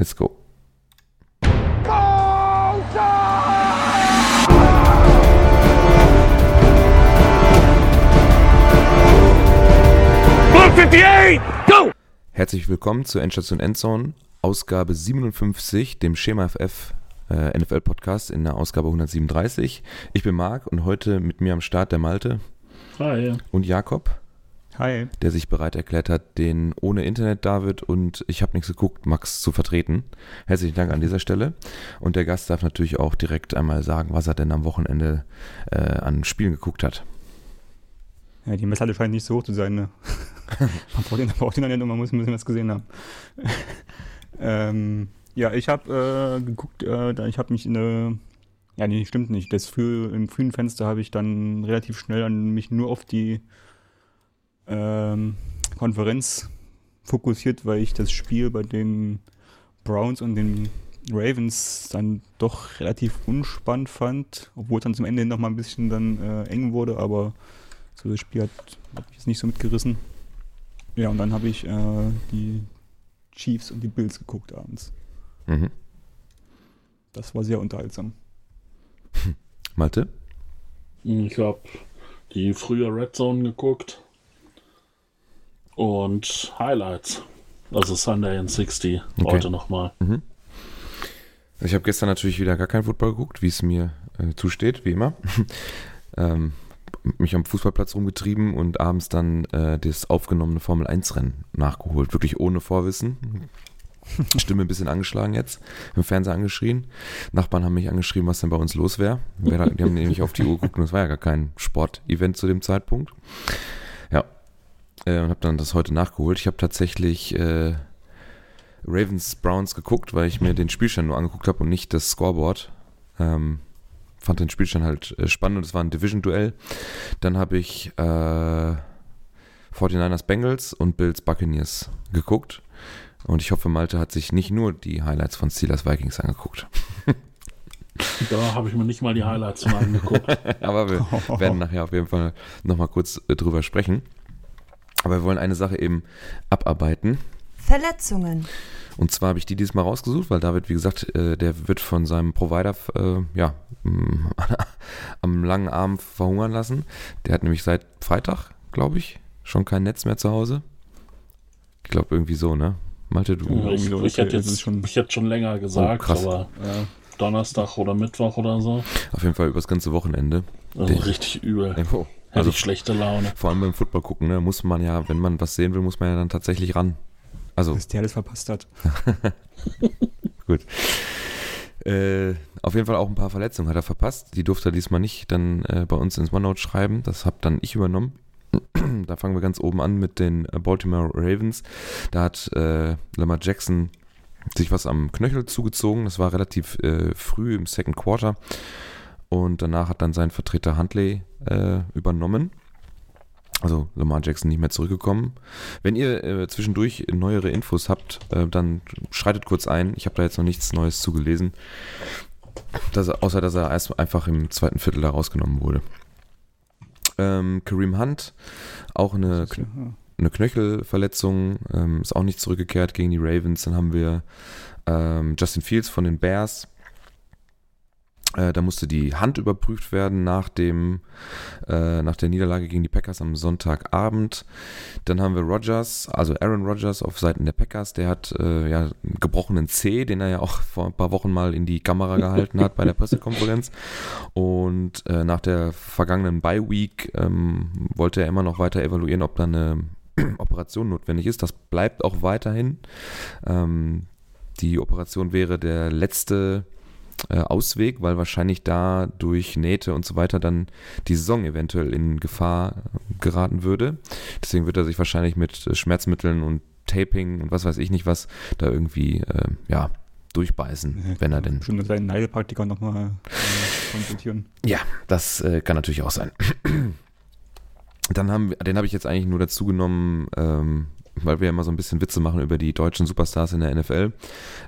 Let's go. Go! Herzlich willkommen zur Endstation Endzone, Ausgabe 57, dem Schema FF äh, NFL Podcast in der Ausgabe 137. Ich bin Marc und heute mit mir am Start der Malte Hi. und Jakob, Hi. der sich bereit erklärt hat, den ohne Internet David und ich habe nichts geguckt, Max zu vertreten. Herzlichen Dank an dieser Stelle. Und der Gast darf natürlich auch direkt einmal sagen, was er denn am Wochenende äh, an Spielen geguckt hat. Ja, die Messlatte scheint nicht so hoch zu sein, ne? man braucht den, braucht den dann ja nur, man muss ein bisschen was gesehen haben. ähm, ja, ich habe äh, geguckt, äh, ich habe mich in eine, ja, nee, stimmt nicht. Das früh, im frühen Fenster habe ich dann relativ schnell an mich nur auf die ähm, Konferenz fokussiert, weil ich das Spiel bei den Browns und den Ravens dann doch relativ unspannend fand, obwohl es dann zum Ende noch mal ein bisschen dann äh, eng wurde, aber so das Spiel hat, hat mich jetzt nicht so mitgerissen. Ja, und dann habe ich äh, die Chiefs und die Bills geguckt abends. Mhm. Das war sehr unterhaltsam. Malte? Ich habe die frühe Red Zone geguckt und Highlights. Also Sunday in 60 Okay. heute nochmal. Mhm. Ich habe gestern natürlich wieder gar kein Football geguckt, wie es mir äh, zusteht, wie immer. ähm, mich am Fußballplatz rumgetrieben und abends dann äh, das aufgenommene Formel-1-Rennen nachgeholt. Wirklich ohne Vorwissen. Stimme ein bisschen angeschlagen jetzt. Im Fernseher angeschrien. Nachbarn haben mich angeschrieben, was denn bei uns los wäre. Die haben nämlich auf die Uhr geguckt und es war ja gar kein Sportevent zu dem Zeitpunkt. Äh, und habe dann das heute nachgeholt. Ich habe tatsächlich äh, Ravens Browns geguckt, weil ich mir den Spielstand nur angeguckt habe und nicht das Scoreboard. Ähm, fand den Spielstand halt äh, spannend und es war ein Division-Duell. Dann habe ich äh, 49ers Bengals und Bills Buccaneers geguckt. Und ich hoffe, Malte hat sich nicht nur die Highlights von Steelers Vikings angeguckt. Da habe ich mir nicht mal die Highlights mal angeguckt. Aber wir werden nachher auf jeden Fall nochmal kurz äh, drüber sprechen. Aber wir wollen eine Sache eben abarbeiten. Verletzungen. Und zwar habe ich die diesmal rausgesucht, weil David, wie gesagt, äh, der wird von seinem Provider äh, ja, mm, am langen Arm verhungern lassen. Der hat nämlich seit Freitag, glaube ich, schon kein Netz mehr zu Hause. Ich glaube irgendwie so, ne? Malte, du. Ja, ich, ich, hätte jetzt, schon- ich hätte schon länger gesagt, Oh, krass. aber Ja, Donnerstag oder Mittwoch oder so. Auf jeden Fall übers ganze Wochenende. Also Der- richtig übel. Oh, Hätte Also ich schlechte Laune. vor allem beim Football gucken, ne? Muss man ja, wenn man was sehen will, muss man ja dann tatsächlich ran. Also, was der alles verpasst hat. Gut. Äh, auf jeden Fall auch ein paar Verletzungen hat er verpasst. Die durfte er diesmal nicht dann äh, bei uns ins OneNote schreiben. Das habe dann ich übernommen. da fangen wir ganz oben an mit den äh, Baltimore Ravens. Da hat äh, Lamar Jackson sich was am Knöchel zugezogen. Das war relativ äh, früh im Second Quarter. Und danach hat dann sein Vertreter Huntley äh, übernommen. Also Lamar Jackson nicht mehr zurückgekommen. Wenn ihr äh, zwischendurch neuere Infos habt, äh, dann schreitet kurz ein. Ich habe da jetzt noch nichts Neues zugelesen. Dass er, außer dass er erst einfach im zweiten Viertel da rausgenommen wurde. Ähm, Kareem Hunt, auch eine, ja- eine Knöchelverletzung, ähm, ist auch nicht zurückgekehrt gegen die Ravens. Dann haben wir ähm, Justin Fields von den Bears. Äh, da musste die Hand überprüft werden nach, dem, äh, nach der Niederlage gegen die Packers am Sonntagabend. Dann haben wir Rogers, also Aaron Rodgers auf Seiten der Packers. Der hat äh, ja einen gebrochenen C, den er ja auch vor ein paar Wochen mal in die Kamera gehalten hat bei der Pressekonferenz. Und äh, nach der vergangenen Bye Week ähm, wollte er immer noch weiter evaluieren, ob da eine Operation notwendig ist. Das bleibt auch weiterhin. Ähm, die Operation wäre der letzte äh, Ausweg, weil wahrscheinlich da durch Nähte und so weiter dann die Saison eventuell in Gefahr äh, geraten würde. Deswegen wird er sich wahrscheinlich mit äh, Schmerzmitteln und Taping und was weiß ich nicht was da irgendwie äh, ja durchbeißen, wenn er denn. Schon mit seinen Heilpraktiker nochmal äh, konsultieren. Ja, das äh, kann natürlich auch sein. Dann haben wir, den habe ich jetzt eigentlich nur dazu genommen, ähm, weil wir immer so ein bisschen Witze machen über die deutschen Superstars in der NFL.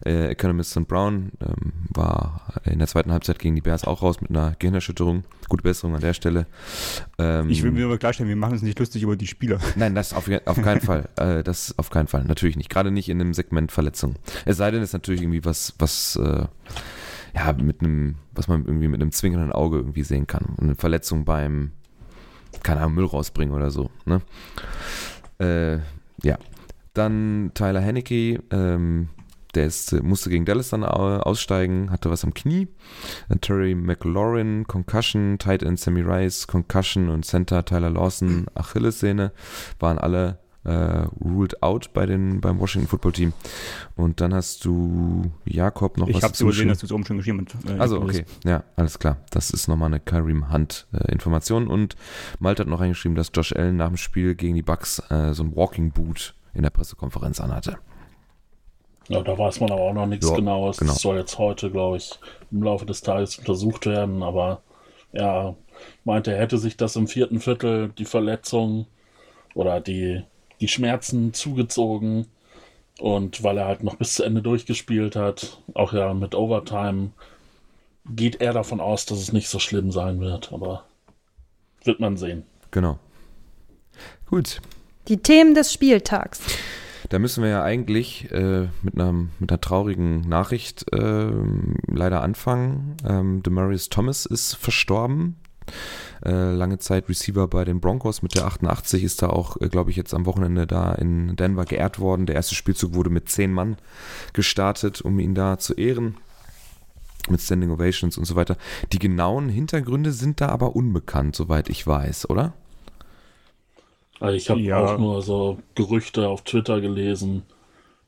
Äh, Economist und Brown ähm, war in der zweiten Halbzeit gegen die Bears auch raus mit einer Gehirnerschütterung. Gute Besserung an der Stelle. Ähm, ich will mir aber klarstellen, wir machen uns nicht lustig über die Spieler. Nein, das auf, auf keinen Fall. Äh, das auf keinen Fall. Natürlich nicht. Gerade nicht in einem Segment Verletzung. Es sei denn, es ist natürlich irgendwie was, was äh, ja, mit einem, was man irgendwie mit einem zwingenden Auge irgendwie sehen kann. Eine Verletzung beim, keine Ahnung, Müll rausbringen oder so. Ne? Äh, ja. Dann Tyler Henneke, ähm, der ist, musste gegen Dallas dann aussteigen, hatte was am Knie. Terry McLaurin, Concussion, Tight End Sammy Rice, Concussion und Center Tyler Lawson, Achillessehne, waren alle äh, ruled out bei den, beim Washington Football Team. Und dann hast du Jakob noch ich was Ich habe so gesehen, dass du es oben schon geschrieben hast. Äh, also, okay. Ja, alles klar. Das ist nochmal eine Karim Hunt-Information. Äh, und Malte hat noch reingeschrieben, dass Josh Allen nach dem Spiel gegen die Bucks äh, so ein Walking Boot in der Pressekonferenz anhatte. Ja, da weiß man aber auch noch nichts ja, Genaues. Genau. Das soll jetzt heute, glaube ich, im Laufe des Tages untersucht werden. Aber ja, meinte, er hätte sich das im vierten Viertel, die Verletzung oder die die Schmerzen zugezogen. Und weil er halt noch bis zu Ende durchgespielt hat, auch ja mit Overtime, geht er davon aus, dass es nicht so schlimm sein wird. Aber wird man sehen. Genau. Gut. Die Themen des Spieltags. Da müssen wir ja eigentlich äh, mit, einer, mit einer traurigen Nachricht äh, leider anfangen. Ähm, Demarius Thomas ist verstorben. Äh, lange Zeit Receiver bei den Broncos mit der 88, ist da auch, äh, glaube ich, jetzt am Wochenende da in Denver geehrt worden. Der erste Spielzug wurde mit zehn Mann gestartet, um ihn da zu ehren. Mit Standing Ovations und so weiter. Die genauen Hintergründe sind da aber unbekannt, soweit ich weiß, oder? Also ich habe ja. auch nur so Gerüchte auf Twitter gelesen,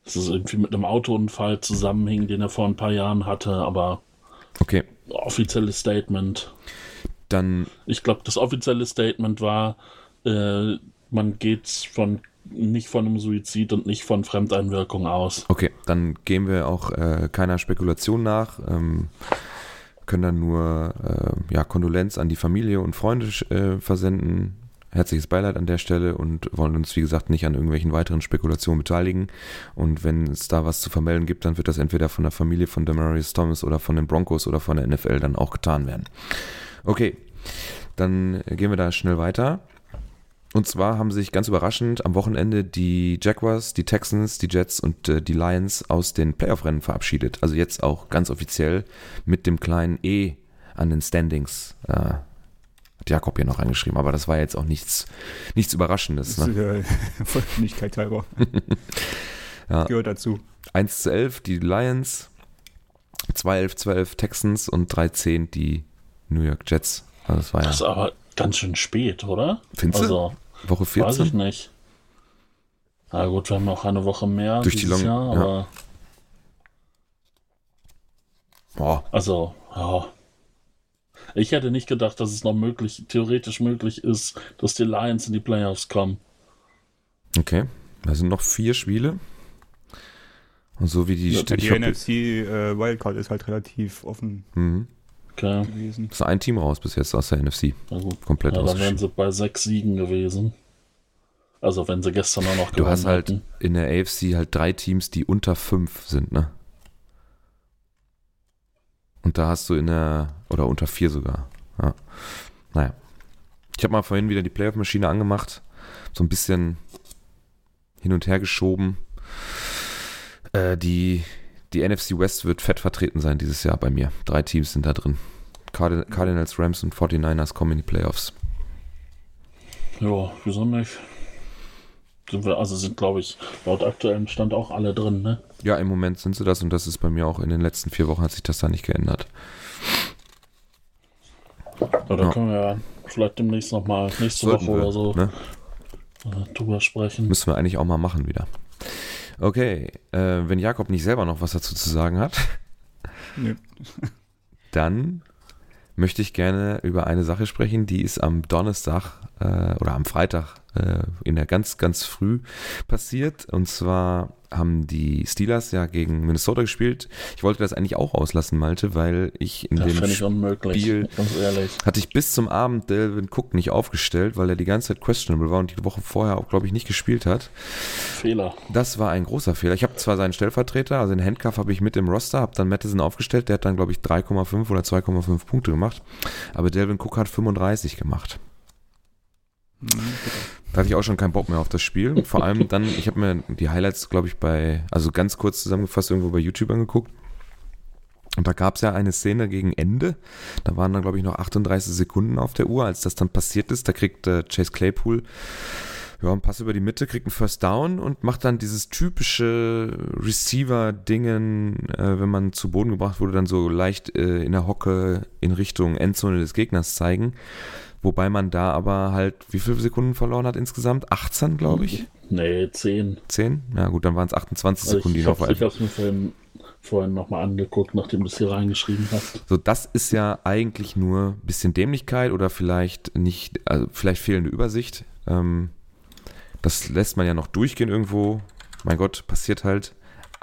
dass es irgendwie mit einem Autounfall zusammenhing, den er vor ein paar Jahren hatte, aber okay. offizielles Statement dann. Ich glaube, das offizielle Statement war, äh, man geht von nicht von einem Suizid und nicht von Fremdeinwirkung aus. Okay, dann gehen wir auch äh, keiner Spekulation nach. Ähm, können dann nur äh, ja, Kondolenz an die Familie und Freunde äh, versenden. Herzliches Beileid an der Stelle und wollen uns, wie gesagt, nicht an irgendwelchen weiteren Spekulationen beteiligen. Und wenn es da was zu vermelden gibt, dann wird das entweder von der Familie von Demarius Thomas oder von den Broncos oder von der NFL dann auch getan werden. Okay, dann gehen wir da schnell weiter. Und zwar haben sich ganz überraschend am Wochenende die Jaguars, die Texans, die Jets und äh, die Lions aus den Playoff-Rennen verabschiedet. Also jetzt auch ganz offiziell mit dem kleinen E an den Standings. Äh, hat Jakob hier noch angeschrieben, aber das war jetzt auch nichts, nichts Überraschendes. Ne? ist, äh, Vollständigkeit halber. ja. Gehört dazu. 1 zu 11 die Lions, 2 11 12 Texans und 3 10 die New York Jets. Also das, war das ja ist aber ganz schön spät, oder? Findest du? Also, Woche 14? Weiß ich nicht. Na gut, wir haben noch eine Woche mehr Durch die Long Jahr, aber. Ja. Also, ja. Ich hätte nicht gedacht, dass es noch möglich, theoretisch möglich ist, dass die Lions in die Playoffs kommen. Okay. Da sind noch vier Spiele. Und so wie die. Ja, die NFC äh, Wildcard ist halt relativ offen. Mhm. Okay. gewesen. Ist ein Team raus bis jetzt aus der NFC. Also, Komplett ja, Dann wären sie bei sechs Siegen gewesen. Also wenn sie gestern auch noch Du hast halt hatten. in der AFC halt drei Teams, die unter fünf sind, ne? Und da hast du in der, oder unter vier sogar. Ja. Naja. Ich habe mal vorhin wieder die Playoff-Maschine angemacht. So ein bisschen hin und her geschoben. Äh, die die NFC West wird fett vertreten sein dieses Jahr bei mir. Drei Teams sind da drin. Card Cardinals, Rams und 49ers kommen in die Playoffs. Ja, wieso nicht? Sind wir, also sind, glaube ich, laut aktuellem Stand auch alle drin, ne? Ja, im Moment sind sie das und das ist bei mir auch in den letzten vier Wochen hat sich das da nicht geändert. Ja, da ja. können wir ja vielleicht demnächst nochmal, nächste Sollten Woche wir, oder so, ne? Äh, drüber sprechen. Müssen wir eigentlich auch mal machen wieder. Okay, äh, wenn Jakob nicht selber noch was dazu zu sagen hat, nee. dann möchte ich gerne über eine Sache sprechen, die ist am Donnerstag äh, oder am Freitag äh, in der ganz, ganz früh passiert. Und zwar haben die Steelers ja gegen Minnesota gespielt. Ich wollte das eigentlich auch auslassen, Malte, weil ich in das dem ich Spiel hatte ich bis zum Abend Delvin Cook nicht aufgestellt, weil er die ganze Zeit questionable war und die Woche vorher auch, glaube ich, nicht gespielt hat. Fehler. Das war ein großer Fehler. Ich habe zwar seinen Stellvertreter, also den Handcuff habe ich mit im Roster, habe dann Madison aufgestellt, der hat dann, glaube ich, 3,5 oder 2,5 Punkte gemacht, aber Delvin Cook hat 35 gemacht. Da hatte ich auch schon keinen Bock mehr auf das Spiel. Vor allem dann, ich habe mir die Highlights, glaube ich, bei, also ganz kurz zusammengefasst, irgendwo bei YouTube angeguckt. Und da gab es ja eine Szene gegen Ende. Da waren dann, glaube ich, noch 38 Sekunden auf der Uhr, als das dann passiert ist. Da kriegt äh, Chase Claypool ja, einen Pass über die Mitte, kriegt einen First Down und macht dann dieses typische Receiver-Dingen, äh, wenn man zu Boden gebracht wurde, dann so leicht äh, in der Hocke in Richtung Endzone des Gegners zeigen. Wobei man da aber halt, wie viele Sekunden verloren hat insgesamt? 18, glaube ich? Nee, 10. 10? Ja gut, dann waren es 28 also Sekunden, ich, die noch Ich habe es mir vorhin, vorhin nochmal angeguckt, nachdem du es hier reingeschrieben hast. So, das ist ja eigentlich nur ein bisschen Dämlichkeit oder vielleicht nicht, also vielleicht fehlende Übersicht. Ähm, das lässt man ja noch durchgehen irgendwo. Mein Gott, passiert halt.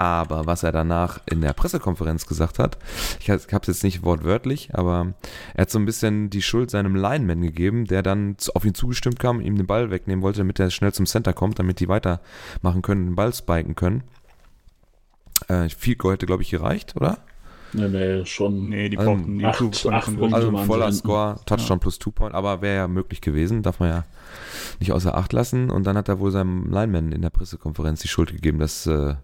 Aber was er danach in der Pressekonferenz gesagt hat, ich habe es jetzt nicht wortwörtlich, aber er hat so ein bisschen die Schuld seinem Lineman gegeben, der dann auf ihn zugestimmt kam, ihm den Ball wegnehmen wollte, damit er schnell zum Center kommt, damit die weitermachen können, den Ball spiken können. Äh, Field Goal hätte, glaube ich, gereicht, oder? Nee, nee, schon. Nee, die also brauchten acht, acht, acht Punkte Also ein voller Score, Touchdown ja. plus Two Point, aber wäre ja möglich gewesen, darf man ja nicht außer Acht lassen. Und dann hat er wohl seinem Lineman in der Pressekonferenz die Schuld gegeben, dass äh,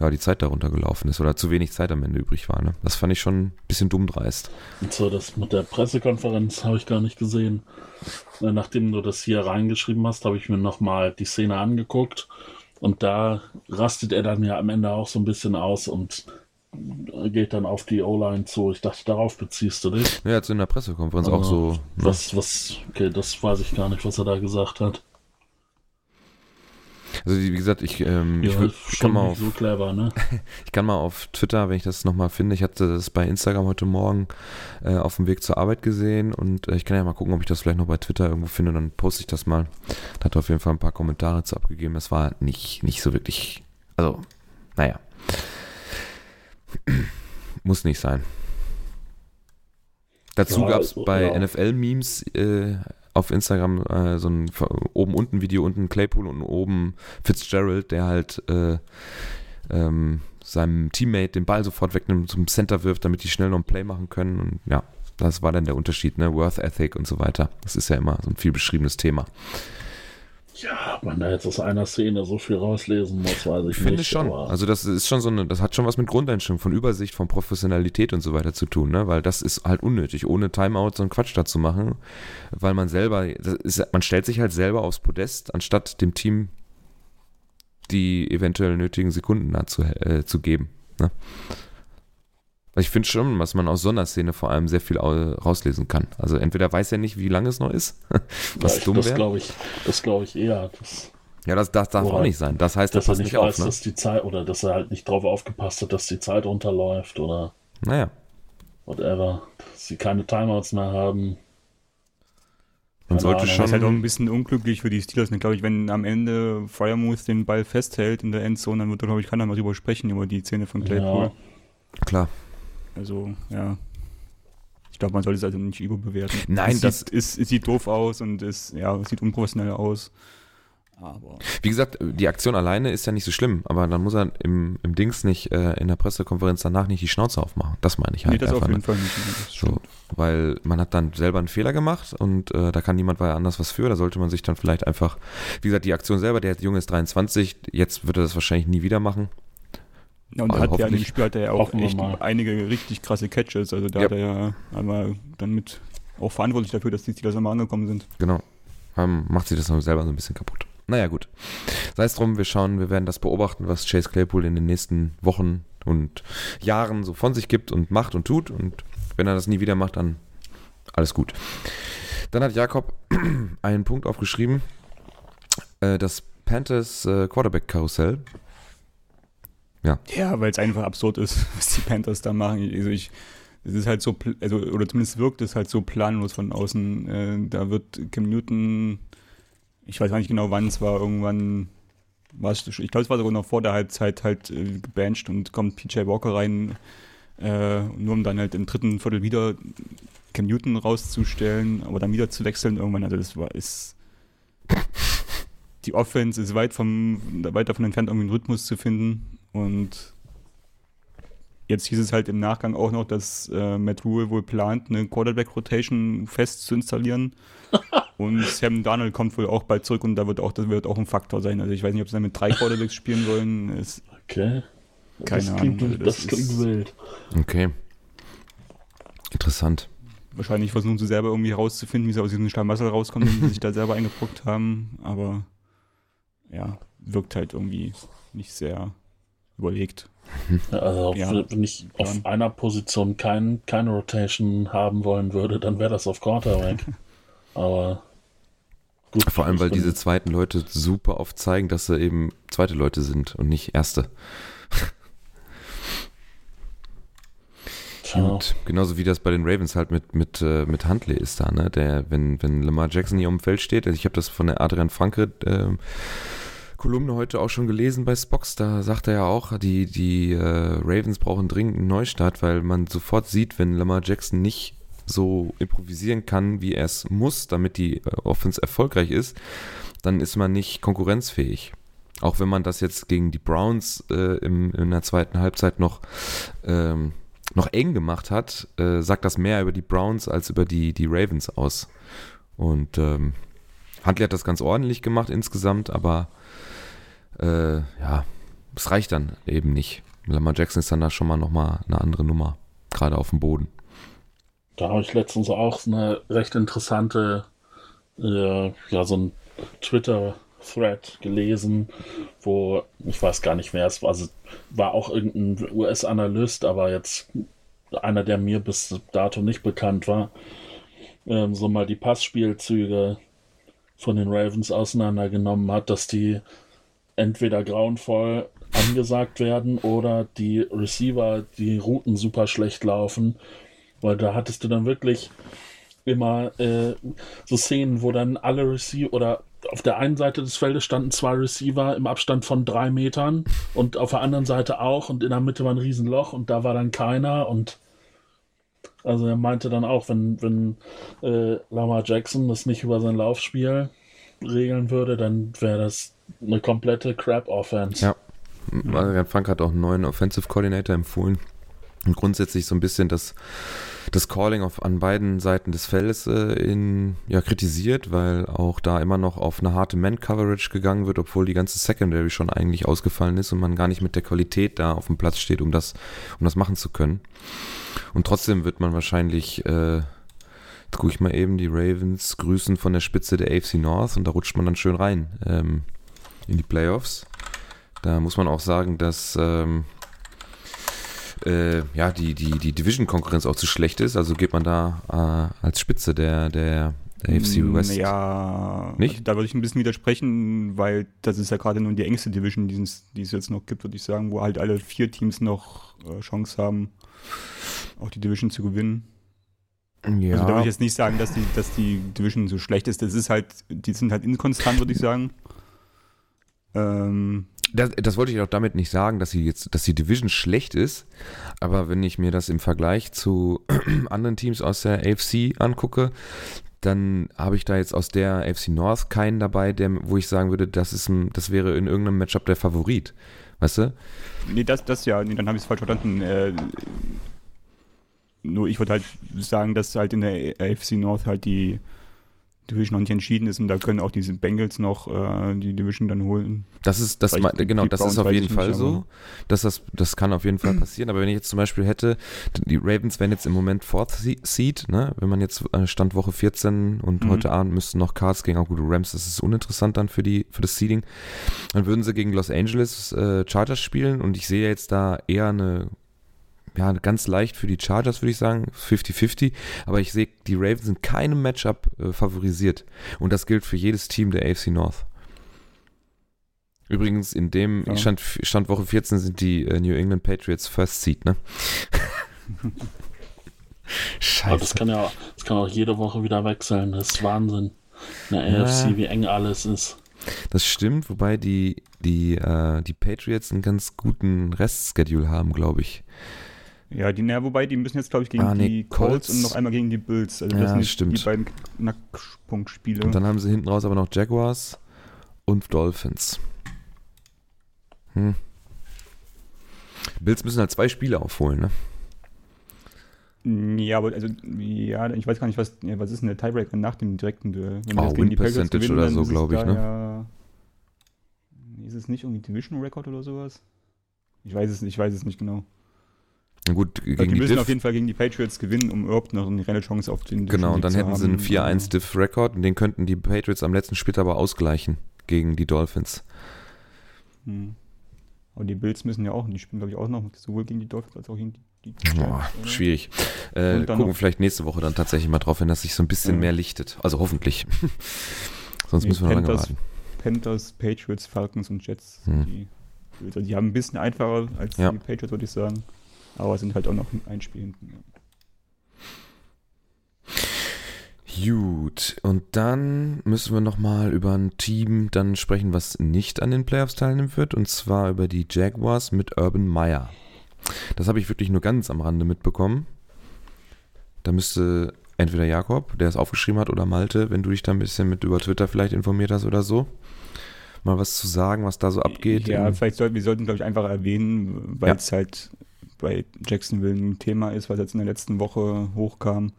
ja, die Zeit darunter gelaufen ist oder zu wenig Zeit am Ende übrig war. Ne? Das fand ich schon ein bisschen dumm dreist. Und so, das mit der Pressekonferenz habe ich gar nicht gesehen. Äh, nachdem du das hier reingeschrieben hast, habe ich mir nochmal die Szene angeguckt. Und da rastet er dann ja am Ende auch so ein bisschen aus und geht dann auf die O-Line zu. Ich dachte, darauf beziehst du dich. Ja, jetzt in der Pressekonferenz Aber auch so. Ne? Was, was, okay, das weiß ich gar nicht, was er da gesagt hat. Also wie gesagt, ich, ähm, ja, ich, ich kann mal auf, so clever, ne? ich kann mal auf Twitter, wenn ich das nochmal finde, ich hatte das bei Instagram heute Morgen äh, auf dem Weg zur Arbeit gesehen und äh, ich kann ja mal gucken, ob ich das vielleicht noch bei Twitter irgendwo finde, dann poste ich das mal. Da hat er auf jeden Fall ein paar Kommentare zu abgegeben. Das war nicht, nicht so wirklich, also, naja. Muss nicht sein. Dazu ja, gab es also, bei ja. NFL-Memes äh, auf Instagram äh, so ein oben unten Video, unten Claypool und oben Fitzgerald, der halt äh, ähm, seinem Teammate den Ball sofort wegnimmt, zum Center wirft, damit die schnell noch ein Play machen können. Und ja, das war dann der Unterschied, ne? Worth Ethic und so weiter. Das ist ja immer so ein viel beschriebenes Thema. Ja, ob man da jetzt aus einer Szene so viel rauslesen muss, weiß ich, ich finde nicht. schon. Also das ist schon so eine, das hat schon was mit Grundeinstellung von Übersicht, von Professionalität und so weiter zu tun, ne? Weil das ist halt unnötig, ohne Timeout so einen Quatsch da zu machen, weil man selber, ist, man stellt sich halt selber aufs Podest, anstatt dem Team die eventuell nötigen Sekunden dazu äh, zu geben. Ne? Ich finde schon, dass man aus so einer Szene vor allem sehr viel rauslesen kann. Also entweder weiß er nicht, wie lange es noch ist, was ja, dumm wäre. Das glaube ich, das glaube ich eher. Das, ja, das, das darf auch nicht sein. Das heißt, dass er nicht weiß, auf, ne? dass die Zeit oder dass er halt nicht drauf aufgepasst hat, dass die Zeit runterläuft oder naja. whatever. Dass sie keine Timeouts mehr haben. Man sollte Ahnung. schon. Das ist halt auch ein bisschen unglücklich für die Steelers. Glaube ich, wenn am Ende Fryermuth den Ball festhält in der Endzone, dann wird glaube ich, keiner mal drüber sprechen, über die Szene von Claypool. Ja. Klar. Also, ja. Ich glaube, man sollte es also nicht überbewerten. Nein, es das sieht, es, es, sieht doof aus und es, ja, es sieht unprofessionell aus. Aber Wie gesagt, die Aktion alleine ist ja nicht so schlimm, aber dann muss er im, im Dings nicht äh, in der Pressekonferenz danach nicht die Schnauze aufmachen. Das meine ich halt. Nee, das einfach, auf jeden ne? Fall nicht. So, weil man hat dann selber einen Fehler gemacht und äh, da kann niemand weiter anders was für. Da sollte man sich dann vielleicht einfach, wie gesagt, die Aktion selber, der Junge ist 23, jetzt wird er das wahrscheinlich nie wieder machen. Ja, und hat ja in dem Spiel hat er ja auch echt einige richtig krasse Catches. Also da ja. hat er ja einmal dann mit auch verantwortlich dafür, dass die Steelers einmal angekommen sind. Genau. Ähm, macht sich das selber so ein bisschen kaputt. Naja, gut. Sei es drum, wir schauen, wir werden das beobachten, was Chase Claypool in den nächsten Wochen und Jahren so von sich gibt und macht und tut. Und wenn er das nie wieder macht, dann alles gut. Dann hat Jakob einen Punkt aufgeschrieben. Äh, das Panthers äh, Quarterback-Karussell ja, ja weil es einfach absurd ist, was die Panthers da machen. Also ich, es ist halt so, also, oder zumindest wirkt es halt so planlos von außen. Äh, da wird Cam Newton, ich weiß gar nicht genau wann es war, irgendwann war es, ich glaube, es war sogar noch vor der Halbzeit halt äh, gebancht und kommt PJ Walker rein, äh, nur um dann halt im dritten Viertel wieder Cam Newton rauszustellen, aber dann wieder zu wechseln irgendwann. Also das war, ist die Offense ist weit, vom, weit davon entfernt, irgendwie einen Rhythmus zu finden und Jetzt hieß es halt im Nachgang auch noch, dass äh, Matt Rule wohl plant, eine Quarterback-Rotation fest zu installieren. und Sam Darnold kommt wohl auch bald zurück und da wird auch, das wird auch ein Faktor sein. Also ich weiß nicht, ob sie dann mit drei Quarterbacks spielen wollen. Ist okay. Keine das Ahnung. Klingt, das, das klingt wild. Okay. Interessant. Wahrscheinlich versuchen sie selber irgendwie herauszufinden, wie sie aus diesem Schlamassel rauskommen, den sie sich da selber eingebrockt haben. Aber ja, wirkt halt irgendwie nicht sehr überlegt. Also ja, wenn ich auf einer Position kein, keine Rotation haben wollen würde, dann wäre das auf Quarterback. Aber gut. Vor allem, weil diese zweiten Leute super oft zeigen, dass sie eben zweite Leute sind und nicht erste. Gut, genauso wie das bei den Ravens halt mit, mit, äh, mit Huntley ist da, ne? Der, wenn, wenn Lamar Jackson hier um Feld steht, also ich habe das von der Adrian Franke äh, Kolumne heute auch schon gelesen bei Spox, da sagt er ja auch, die, die äh, Ravens brauchen dringend einen Neustart, weil man sofort sieht, wenn Lamar Jackson nicht so improvisieren kann, wie er es muss, damit die äh, Offense erfolgreich ist, dann ist man nicht konkurrenzfähig. Auch wenn man das jetzt gegen die Browns äh, im, in der zweiten Halbzeit noch, ähm, noch eng gemacht hat, äh, sagt das mehr über die Browns als über die, die Ravens aus. Und ähm, Huntley hat das ganz ordentlich gemacht insgesamt, aber äh, ja, es reicht dann eben nicht. Lamar Jackson ist dann da schon mal nochmal eine andere Nummer, gerade auf dem Boden. Da habe ich letztens auch eine recht interessante, äh, ja, so ein Twitter-Thread gelesen, wo, ich weiß gar nicht mehr, es war, also, war auch irgendein US-Analyst, aber jetzt einer, der mir bis dato nicht bekannt war, ähm, so mal die Passspielzüge von den Ravens auseinandergenommen hat, dass die entweder grauenvoll angesagt werden oder die Receiver die Routen super schlecht laufen. Weil da hattest du dann wirklich immer äh, so Szenen, wo dann alle Receiver oder auf der einen Seite des Feldes standen zwei Receiver im Abstand von drei Metern und auf der anderen Seite auch und in der Mitte war ein Riesenloch und da war dann keiner und also er meinte dann auch, wenn, wenn äh, Lamar Jackson das nicht über sein Laufspiel regeln würde, dann wäre das eine komplette Crap-Offense. Ja. Adrian Frank hat auch einen neuen Offensive Coordinator empfohlen. Und grundsätzlich so ein bisschen das, das Calling auf, an beiden Seiten des Feldes äh, in, ja, kritisiert, weil auch da immer noch auf eine harte Man-Coverage gegangen wird, obwohl die ganze Secondary schon eigentlich ausgefallen ist und man gar nicht mit der Qualität da auf dem Platz steht, um das, um das machen zu können. Und trotzdem wird man wahrscheinlich äh, gucke ich mal eben die Ravens grüßen von der Spitze der AFC North und da rutscht man dann schön rein ähm, in die Playoffs. Da muss man auch sagen, dass ähm, äh, ja, die, die, die Division-Konkurrenz auch zu schlecht ist. Also geht man da äh, als Spitze der, der, der AFC mm, West. Ja, nicht? da würde ich ein bisschen widersprechen, weil das ist ja gerade nun die engste Division, die es, die es jetzt noch gibt, würde ich sagen, wo halt alle vier Teams noch äh, Chance haben, auch die Division zu gewinnen. Ja. Also da würde ich jetzt nicht sagen, dass die, dass die Division so schlecht ist. Das ist halt, die sind halt inkonstant, würde ich sagen. Ähm, das, das, wollte ich auch damit nicht sagen, dass sie jetzt, dass die Division schlecht ist. Aber wenn ich mir das im Vergleich zu anderen Teams aus der AFC angucke, dann habe ich da jetzt aus der AFC North keinen dabei, der, wo ich sagen würde, das ist ein, das wäre in irgendeinem Matchup der Favorit. Weißt du? Nee, das, das ja, nee, dann habe ich es falsch verstanden. Äh, nur ich würde halt sagen, dass halt in der AFC North halt die Division noch nicht entschieden ist und da können auch diese Bengals noch äh, die Division dann holen. Das ist, das, Vielleicht genau, das ist auf jeden Fall nicht, so. Dass das, das kann auf jeden Fall passieren. Aber wenn ich jetzt zum Beispiel hätte, die Ravens wären jetzt im Moment Fourth Seed, ne? Wenn man jetzt äh, Stand Woche 14 und mhm. heute Abend müssten noch Cards gegen auch gute Rams, das ist uninteressant dann für die, für das Seeding. Dann würden sie gegen Los Angeles äh, Chargers spielen und ich sehe jetzt da eher eine ja, ganz leicht für die Chargers, würde ich sagen, 50-50. Aber ich sehe, die Ravens sind keinem Matchup äh, favorisiert. Und das gilt für jedes Team der AFC North. Übrigens, in dem ja. Stand, Stand Woche 14 sind die äh, New England Patriots First Seed, ne? Scheiße. Aber das kann ja das kann auch jede Woche wieder wechseln. Das ist Wahnsinn. In der ja. AFC, wie eng alles ist. Das stimmt, wobei die, die, äh, die Patriots einen ganz guten Restschedule haben, glaube ich. Ja, die, na, wobei die müssen jetzt, glaube ich, gegen ah, nee, die Colts, Colts, und noch einmal gegen die Bills. Also das ja, sind stimmt. die beiden Knackpunktspiele. Und dann haben sie hinten raus aber noch Jaguars und Dolphins. Hm. Bills müssen halt zwei Spiele aufholen, ne? Ja, aber also, ja, ich weiß gar nicht, was, ja, was ist denn der Tiebreaker nach dem direkten Duell? Wenn oh, Win die Percentage gewinnen, oder so, glaube ich, ne? Ist es nicht irgendwie Division Record oder sowas? Ich weiß es nicht, ich weiß es nicht genau. Gut, gegen die, die müssen Diff auf jeden Fall gegen die Patriots gewinnen, um überhaupt noch eine reelle Chance auf den Genau, und dann hätten haben. sie einen 4-1 Diff-Record und den könnten die Patriots am letzten Spiel aber ausgleichen gegen die Dolphins. Hm. Aber die Bills müssen ja auch, die spielen glaube ich auch noch sowohl gegen die Dolphins als auch gegen die die Boah, schwierig. Äh, gucken vielleicht nächste Woche dann tatsächlich mal drauf, wenn das sich so ein bisschen ja. mehr lichtet. Also hoffentlich. Sonst nee, müssen wir noch lange warten. Panthers, Patriots, Falcons und Jets. Hm. Die, also die haben ein bisschen einfacher als ja. die Patriots, würde ich sagen. Aber sind halt auch noch ein Spiel hinten. Ja. Gut, und dann müssen wir nochmal über ein Team dann sprechen, was nicht an den Playoffs teilnehmen wird, und zwar über die Jaguars mit Urban Meyer. Das habe ich wirklich nur ganz am Rande mitbekommen. Da müsste entweder Jakob, der es aufgeschrieben hat, oder Malte, wenn du dich da ein bisschen mit über Twitter vielleicht informiert hast oder so, mal was zu sagen, was da so abgeht. Ja, vielleicht sollten wir sollten, glaube ich, einfach erwähnen, weil ja. es halt bei Jacksonville ein Thema ist, was jetzt in der letzten Woche hochkam.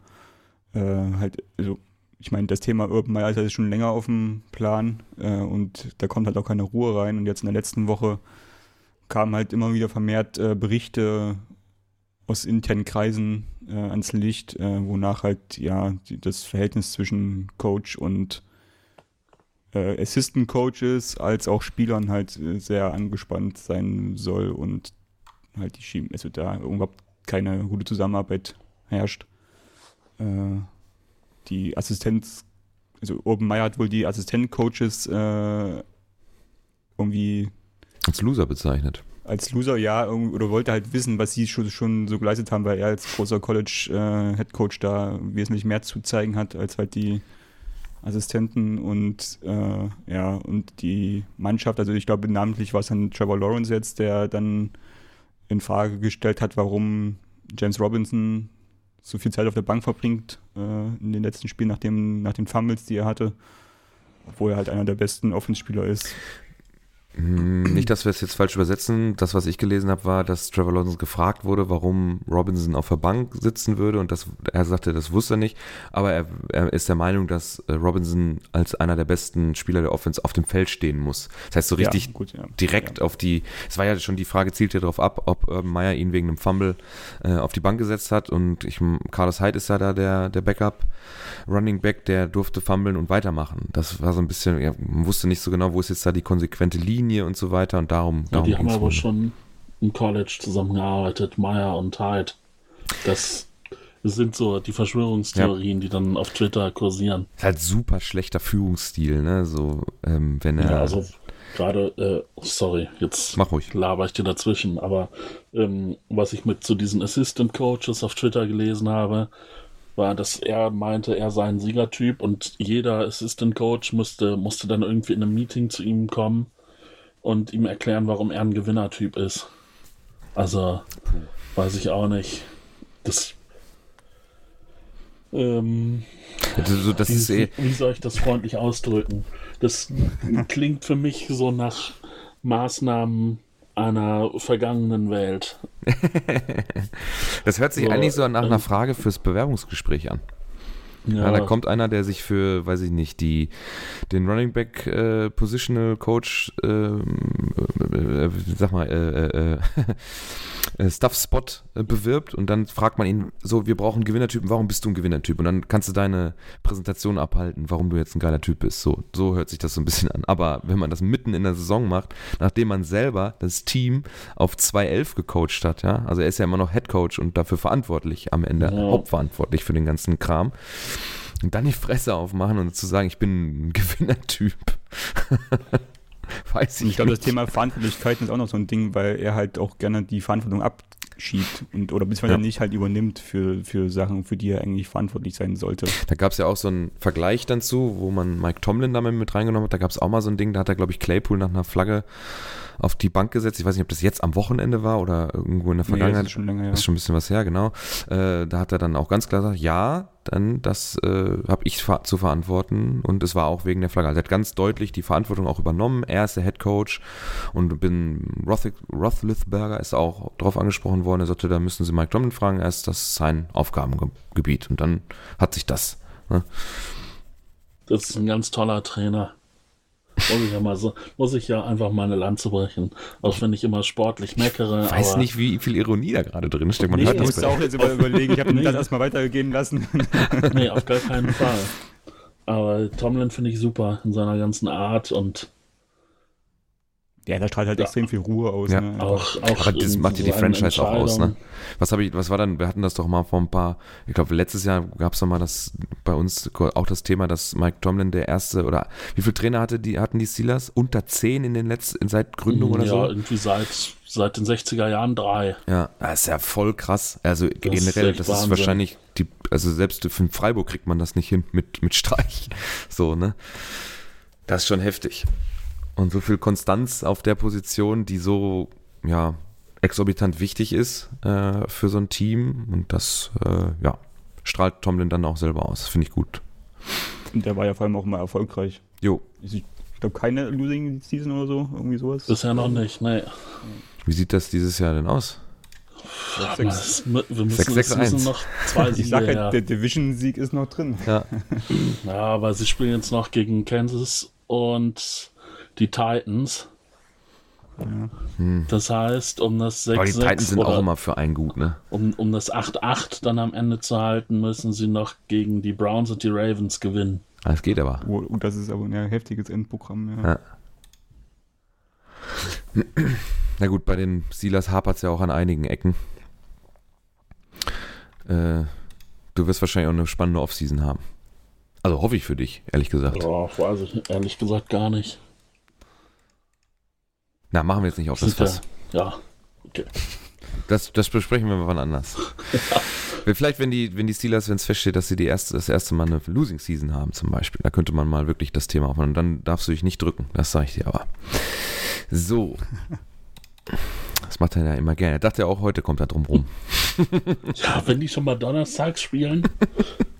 Äh, halt, also ich meine, das Thema Urban Meyer ist schon länger auf dem Plan äh, und da kommt halt auch keine Ruhe rein. Und jetzt in der letzten Woche kamen halt immer wieder vermehrt äh, Berichte aus internen Kreisen äh, ans Licht, äh, wonach halt ja die, das Verhältnis zwischen Coach und äh, Assistant Coaches als auch Spielern halt äh, sehr angespannt sein soll und halt die Schieben, also da überhaupt keine gute Zusammenarbeit herrscht. Äh, die Assistenz, also Urban Meyer hat wohl die Assistent-Coaches äh, irgendwie als Loser bezeichnet. Als Loser, ja, oder wollte halt wissen, was sie schon, schon so geleistet haben, weil er als großer College-Headcoach äh, da wesentlich mehr zu zeigen hat, als halt die Assistenten und äh, ja, und die Mannschaft. Also ich glaube, namentlich war es dann Trevor Lawrence jetzt, der dann in Frage gestellt hat, warum James Robinson so viel Zeit auf der Bank verbringt äh, in den letzten Spielen nach, dem, nach den Fumbles, die er hatte, obwohl er halt einer der besten Offenspieler ist. Hm, nicht, dass wir es jetzt falsch übersetzen. Das, was ich gelesen habe, war, dass Trevor Lawrence gefragt wurde, warum Robinson auf der Bank sitzen würde und das, er sagte, das wusste er nicht. Aber er, er ist der Meinung, dass äh, Robinson als einer der besten Spieler der Offense auf dem Feld stehen muss. Das heißt, so richtig ja, gut, ja. direkt ja. auf die, es war ja schon die Frage, zielt ja darauf ab, ob Urban Meyer ihn wegen einem Fumble äh, auf die Bank gesetzt hat und ich, Carlos Hyde ist ja da der, der Backup Running Back, der durfte fummeln und weitermachen. Das war so ein bisschen, man wusste nicht so genau, wo ist jetzt da die konsequente Linie Linie und so weiter und darum. darum ja, die haben aber schon im College zusammengearbeitet, Meyer und Hyde. Das sind so die Verschwörungstheorien, ja. die dann auf Twitter kursieren. Ist halt super schlechter Führungsstil, ne? So, ähm, wenn er. Ja, also gerade, äh, sorry, jetzt Mach ruhig. laber ich dir dazwischen, aber ähm, was ich mit zu diesen Assistant Coaches auf Twitter gelesen habe, war, dass er meinte, er sei ein Siegertyp und jeder Assistant Coach musste, musste dann irgendwie in einem Meeting zu ihm kommen und ihm erklären, warum er ein Gewinnertyp ist. Also, weiß ich auch nicht. Das. Ähm, also, das wie, ist eh wie soll ich das freundlich ausdrücken? Das klingt für mich so nach Maßnahmen einer vergangenen Welt. das hört sich so, eigentlich so nach einer Frage fürs Bewerbungsgespräch an. Ja. ja. da kommt einer, der sich für, weiß ich nicht, die, den Running Back äh, Positional Coach, ähm, äh, äh, sag mal, äh, äh, äh Stuff Spot bewirbt und dann fragt man ihn so, wir brauchen Gewinnertypen, warum bist du ein Gewinnertyp? Und dann kannst du deine Präsentation abhalten, warum du jetzt ein geiler Typ bist. So, so hört sich das so ein bisschen an. Aber wenn man das mitten in der Saison macht, nachdem man selber das Team auf 2-11 gecoacht hat, ja, also er ist ja immer noch Head Coach und dafür verantwortlich am Ende, ja. hauptverantwortlich für den ganzen Kram. Und dann die Fresse aufmachen und zu sagen, ich bin ein Gewinnertyp. Weiß ich. Ich glaube, das Thema Verantwortlichkeiten ist auch noch so ein Ding, weil er halt auch gerne die Verantwortung ab, schiebt und oder beziehungsweise ja. nicht halt übernimmt für, für Sachen, für die er eigentlich verantwortlich sein sollte. Da gab es ja auch so einen Vergleich dann zu, wo man Mike Tomlin damit mit reingenommen hat. Da gab es auch mal so ein Ding, da hat er, glaube ich, Claypool nach einer Flagge auf die Bank gesetzt. Ich weiß nicht, ob das jetzt am Wochenende war oder irgendwo in der Vergangenheit. Nee, das ist schon länger, ja. Das ist schon ein bisschen was her, genau. Äh, da hat er dann auch ganz klar gesagt, ja, dann das äh, habe ich zu verantworten und es war auch wegen der Flagge. Also er hat ganz deutlich die Verantwortung auch übernommen. Er ist der Head Coach und bin Roth Roethlisberger ist auch drauf angesprochen worden. Er sagte, da müssen Sie Mike Tomlin fragen, er ist das sein Aufgabengebiet und dann hat sich das. Ne? Das ist ein ganz toller Trainer. Muss ich ja mal so, muss ich ja einfach meine Lanze brechen. Auch wenn ich immer sportlich meckere. Ich weiß nicht, wie viel Ironie da gerade drin steckt. Man nee, hört ich musste auch jetzt überlegen, ich habe nee. das erstmal weitergehen lassen. nee, auf gar keinen Fall. Aber Tomlin finde ich super in seiner ganzen Art und ja, da strahlt halt ja. extrem viel Ruhe aus. Ja. Ne? Auch, auch Aber das macht ja die Franchise auch aus, ne? Was habe ich, was war dann, wir hatten das doch mal vor ein paar, ich glaube, letztes Jahr gab es doch mal das bei uns auch das Thema, dass Mike Tomlin der erste oder wie viele Trainer hatte die, hatten die Steelers? Unter zehn in den letzten, seit Gründung oder ja, so? Ja, irgendwie seit, seit den 60er Jahren drei. Ja, das ist ja voll krass. Also das generell, ist das Wahnsinn. ist wahrscheinlich die, also selbst für Freiburg kriegt man das nicht hin mit, mit Streich. So, ne? Das ist schon heftig. Und so viel Konstanz auf der Position, die so, ja, exorbitant wichtig ist äh, für so ein Team. Und das, äh, ja, strahlt Tomlin dann auch selber aus. Finde ich gut. Und der war ja vor allem auch mal erfolgreich. Jo. Ich, glaube, keine Losing Season oder so, irgendwie sowas. Bisher noch nicht, ne. Wie sieht das dieses Jahr denn aus? Wir müssen 6, 6, 1. noch zwei Siege, Ich sag halt, ja. der Division-Sieg ist noch drin. Ja. ja, aber sie spielen jetzt noch gegen Kansas und die Titans. Ja. Hm. Das heißt, um das 6 Aber die Titans sind auch immer für einen gut, ne? Um, um das 8-8 dann am Ende zu halten, müssen sie noch gegen die Browns und die Ravens gewinnen. Das geht aber. Oh, das ist aber ein heftiges Endprogramm, ja. ja. Na gut, bei den Steelers hapert es ja auch an einigen Ecken. Äh, du wirst wahrscheinlich auch eine spannende Offseason haben. Also hoffe ich für dich, ehrlich gesagt. Ja, weiß ich ehrlich gesagt gar nicht. Na, machen wir jetzt nicht auf das Fass. Ja, okay. Das, das besprechen wir mal wann anders. ja. Vielleicht, wenn die, wenn die Steelers, wenn es feststeht, dass sie die erste, das erste Mal eine Losing Season haben, zum Beispiel, da könnte man mal wirklich das Thema aufnehmen. Und dann darfst du dich nicht drücken. Das sage ich dir aber. So. Das macht er ja immer gerne. Er dachte ja auch, heute kommt er drum rum. ja, wenn die schon mal donnerstags spielen.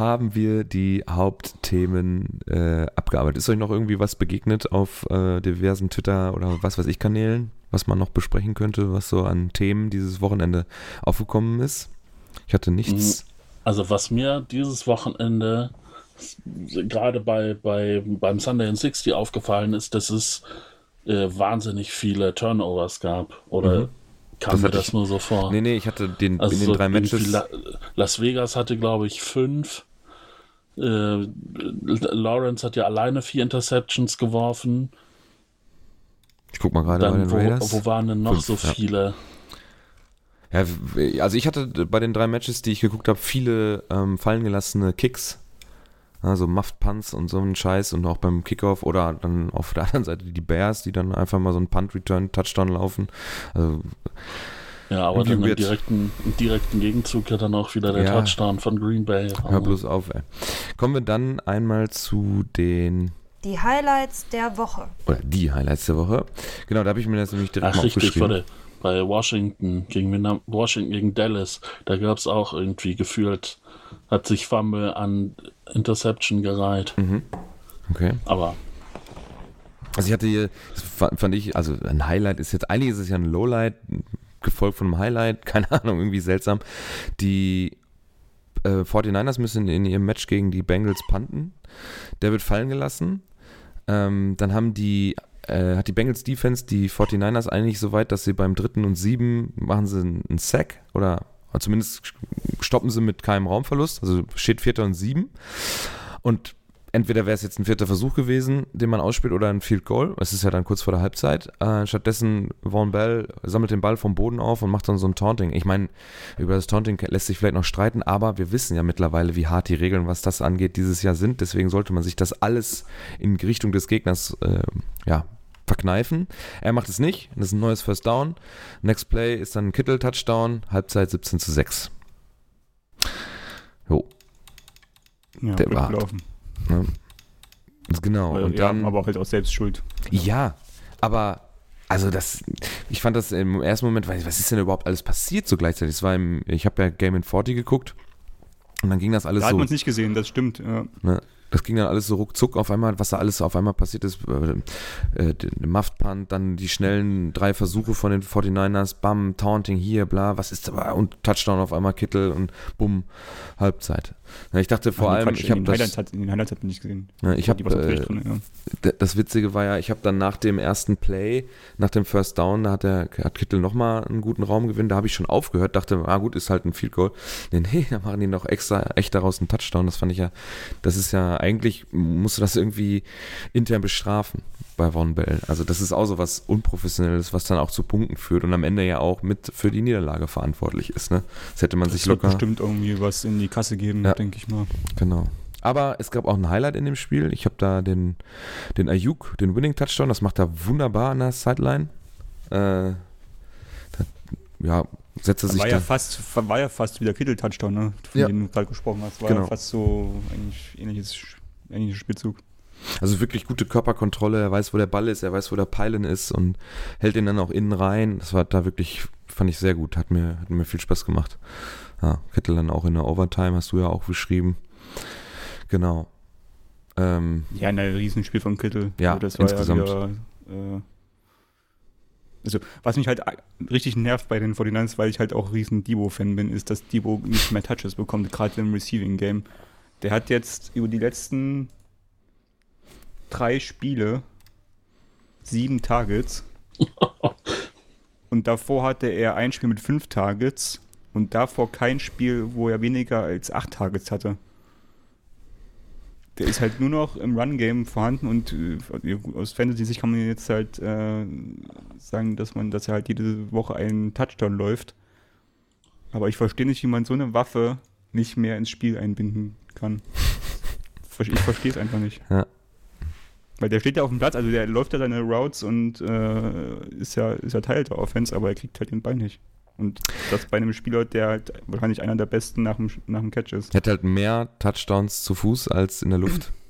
haben wir die Hauptthemen äh, abgearbeitet. Ist euch noch irgendwie was begegnet auf äh, diversen Twitter oder was weiß ich Kanälen, was man noch besprechen könnte, was so an Themen dieses Wochenende aufgekommen ist? Ich hatte nichts. Mhm. Also was mir dieses Wochenende gerade bei, bei beim Sunday in 60 aufgefallen ist, dass es äh, wahnsinnig viele Turnovers gab. Oder mhm. kam das mir das ich, nur so vor? Nee, nee, ich hatte den also in den drei Matches. Las Vegas hatte, glaube ich, fünf. Äh, Lawrence hat ja alleine vier Interceptions geworfen. Ich guck mal gerade bei den wo, Raiders. Wo waren denn noch Fünf, so viele? Ja. ja. also ich hatte bei den drei Matches, die ich geguckt habe, viele ähm, fallen gelassene Kicks. Also Muffed Punts und so einen Scheiß und auch beim Kickoff oder dann auf der anderen Seite die Bears, die dann einfach mal so einen Punt-Return-Touchdown laufen. Also ja, aber dann im direkten, im direkten Gegenzug ja dann auch wieder der ja. Touchdown von Green Bay. Hör bloß auf, ey. Kommen wir dann einmal zu den die Highlights der Woche. Oder die Highlights der Woche. Genau, da habe ich mir das nämlich direkt Ach, mal richtig, aufgeschrieben. Warte. Bei Washington gegen Washington gegen Dallas, da gab es auch irgendwie gefühlt, hat sich Fumble an Interception gereiht. Mhm. Okay. Aber also ich hatte hier, fand ich, also ein Highlight ist jetzt, eigentlich ist es ja ein Lowlight, gefolgt von einem Highlight, keine Ahnung, irgendwie seltsam. Die äh, 49ers müssen in ihrem Match gegen die Bengals panten. Der wird fallen gelassen. Ähm, dann haben die, äh, hat die Bengals Defense die 49ers eigentlich so weit, dass sie beim dritten und sieben machen sie einen Sack oder zumindest stoppen sie mit keinem Raumverlust. Also steht vierter und sieben. Und entweder wäre es jetzt ein vierter Versuch gewesen, den man ausspielt, oder ein Field Goal. Es ist ja dann kurz vor der Halbzeit. Äh, stattdessen Vaughn Bell sammelt den Ball vom Boden auf und macht dann so ein Taunting. Ich meine, über das Taunting lässt sich vielleicht noch streiten, aber wir wissen ja mittlerweile, wie hart die Regeln, was das angeht, dieses Jahr sind. Deswegen sollte man sich das alles in Richtung des Gegners äh, ja, verkneifen. Er macht es nicht. Das ist ein neues First Down. Next Play ist dann ein Kittel-Touchdown. Halbzeit 17 zu 6. Jo. Ja, Der war- gelaufen. Ne? Genau. Weil, Und ja, dann, aber halt auch selbst schuld. ja, aber also das, ich fand das im ersten Moment, was ist denn überhaupt alles passiert so gleichzeitig? Es war im, ich habe ja Game in 40 geguckt und dann ging das alles Da hat so. man es nicht gesehen, das stimmt. Ja. Ne? Das ging dann alles so ruckzuck auf einmal, was da alles auf einmal passiert ist. Äh, äh, Muffed Punt, dann die schnellen drei Versuche von den 49ers, bam, Taunting hier, bla, was ist da? Und Touchdown auf einmal Kittel und bumm, Halbzeit. Ja, ich dachte vor nee, allem, Quatsch, ich habe den Highlights das, hat, in den Highlights hat man nicht gesehen. ja, ich habe äh, drin, ja. Das Witzige war ja, ich habe dann nach dem ersten Play, nach dem First Down, da hat der hat Kittel nochmal einen guten Raumgewinn, da habe ich schon aufgehört, dachte, ah gut, ist halt ein Field Goal. Nee, nee, da machen die noch extra, echt daraus einen Touchdown. Das fand ich ja, das ist ja, eigentlich musst du das irgendwie intern bestrafen bei Von Bell. Also das ist auch so was Unprofessionelles, was dann auch zu Punkten führt und am Ende ja auch mit für die Niederlage verantwortlich ist. Ne? Das hätte man sich Es wird locker... bestimmt irgendwie was in die Kasse geben, Ja. denke ich mal. Genau. Aber es gab auch ein Highlight in dem Spiel. Ich habe da den, den Ayuk, den Winning Touchdown, das macht er wunderbar an der Sideline. Äh, da, ja, setzt er sich War ja, fast, war ja fast wieder Kittel-Touchdown, ne? von Ja. dem du gerade gesprochen hast. War Genau. ja fast so eigentlich ähnliches, ähnlicher Spielzug. Also wirklich gute Körperkontrolle. Er weiß, wo der Ball ist, er weiß, wo der Peilen ist und hält ihn dann auch innen rein. Das war da wirklich, fand ich sehr gut. Hat mir, hat mir viel Spaß gemacht. Ja, Kittel dann auch in der Overtime, hast du ja auch beschrieben. Genau. Ähm, Ja, ein Riesenspiel von Kittel. Ja, Also das war insgesamt. Ja wieder, äh, also, was mich halt richtig nervt bei den 49ers, weil ich halt auch riesen Debo-Fan bin, ist, dass Debo nicht mehr Touches bekommt, gerade im Receiving-Game. Der hat jetzt über die letzten drei Spiele sieben Targets. und davor hatte er ein Spiel mit fünf Targets und davor kein Spiel, wo er weniger als acht Targets hatte. Der ist halt nur noch im Run-Game vorhanden und äh, aus Fantasy-Sicht kann man jetzt halt äh, sagen, dass man, dass er halt jede Woche einen Touchdown läuft. Aber ich verstehe nicht, wie man so eine Waffe nicht mehr ins Spiel einbinden kann. Ich verstehe es einfach nicht. Ja. Weil der steht ja auf dem Platz, also der läuft ja seine Routes und äh, ist, ja, ist ja Teil der Offense, aber er kriegt halt den Ball nicht. Und das bei einem Spieler, der halt wahrscheinlich einer der besten nach dem, nach dem Catch ist. Er hat halt mehr Touchdowns zu Fuß als in der Luft.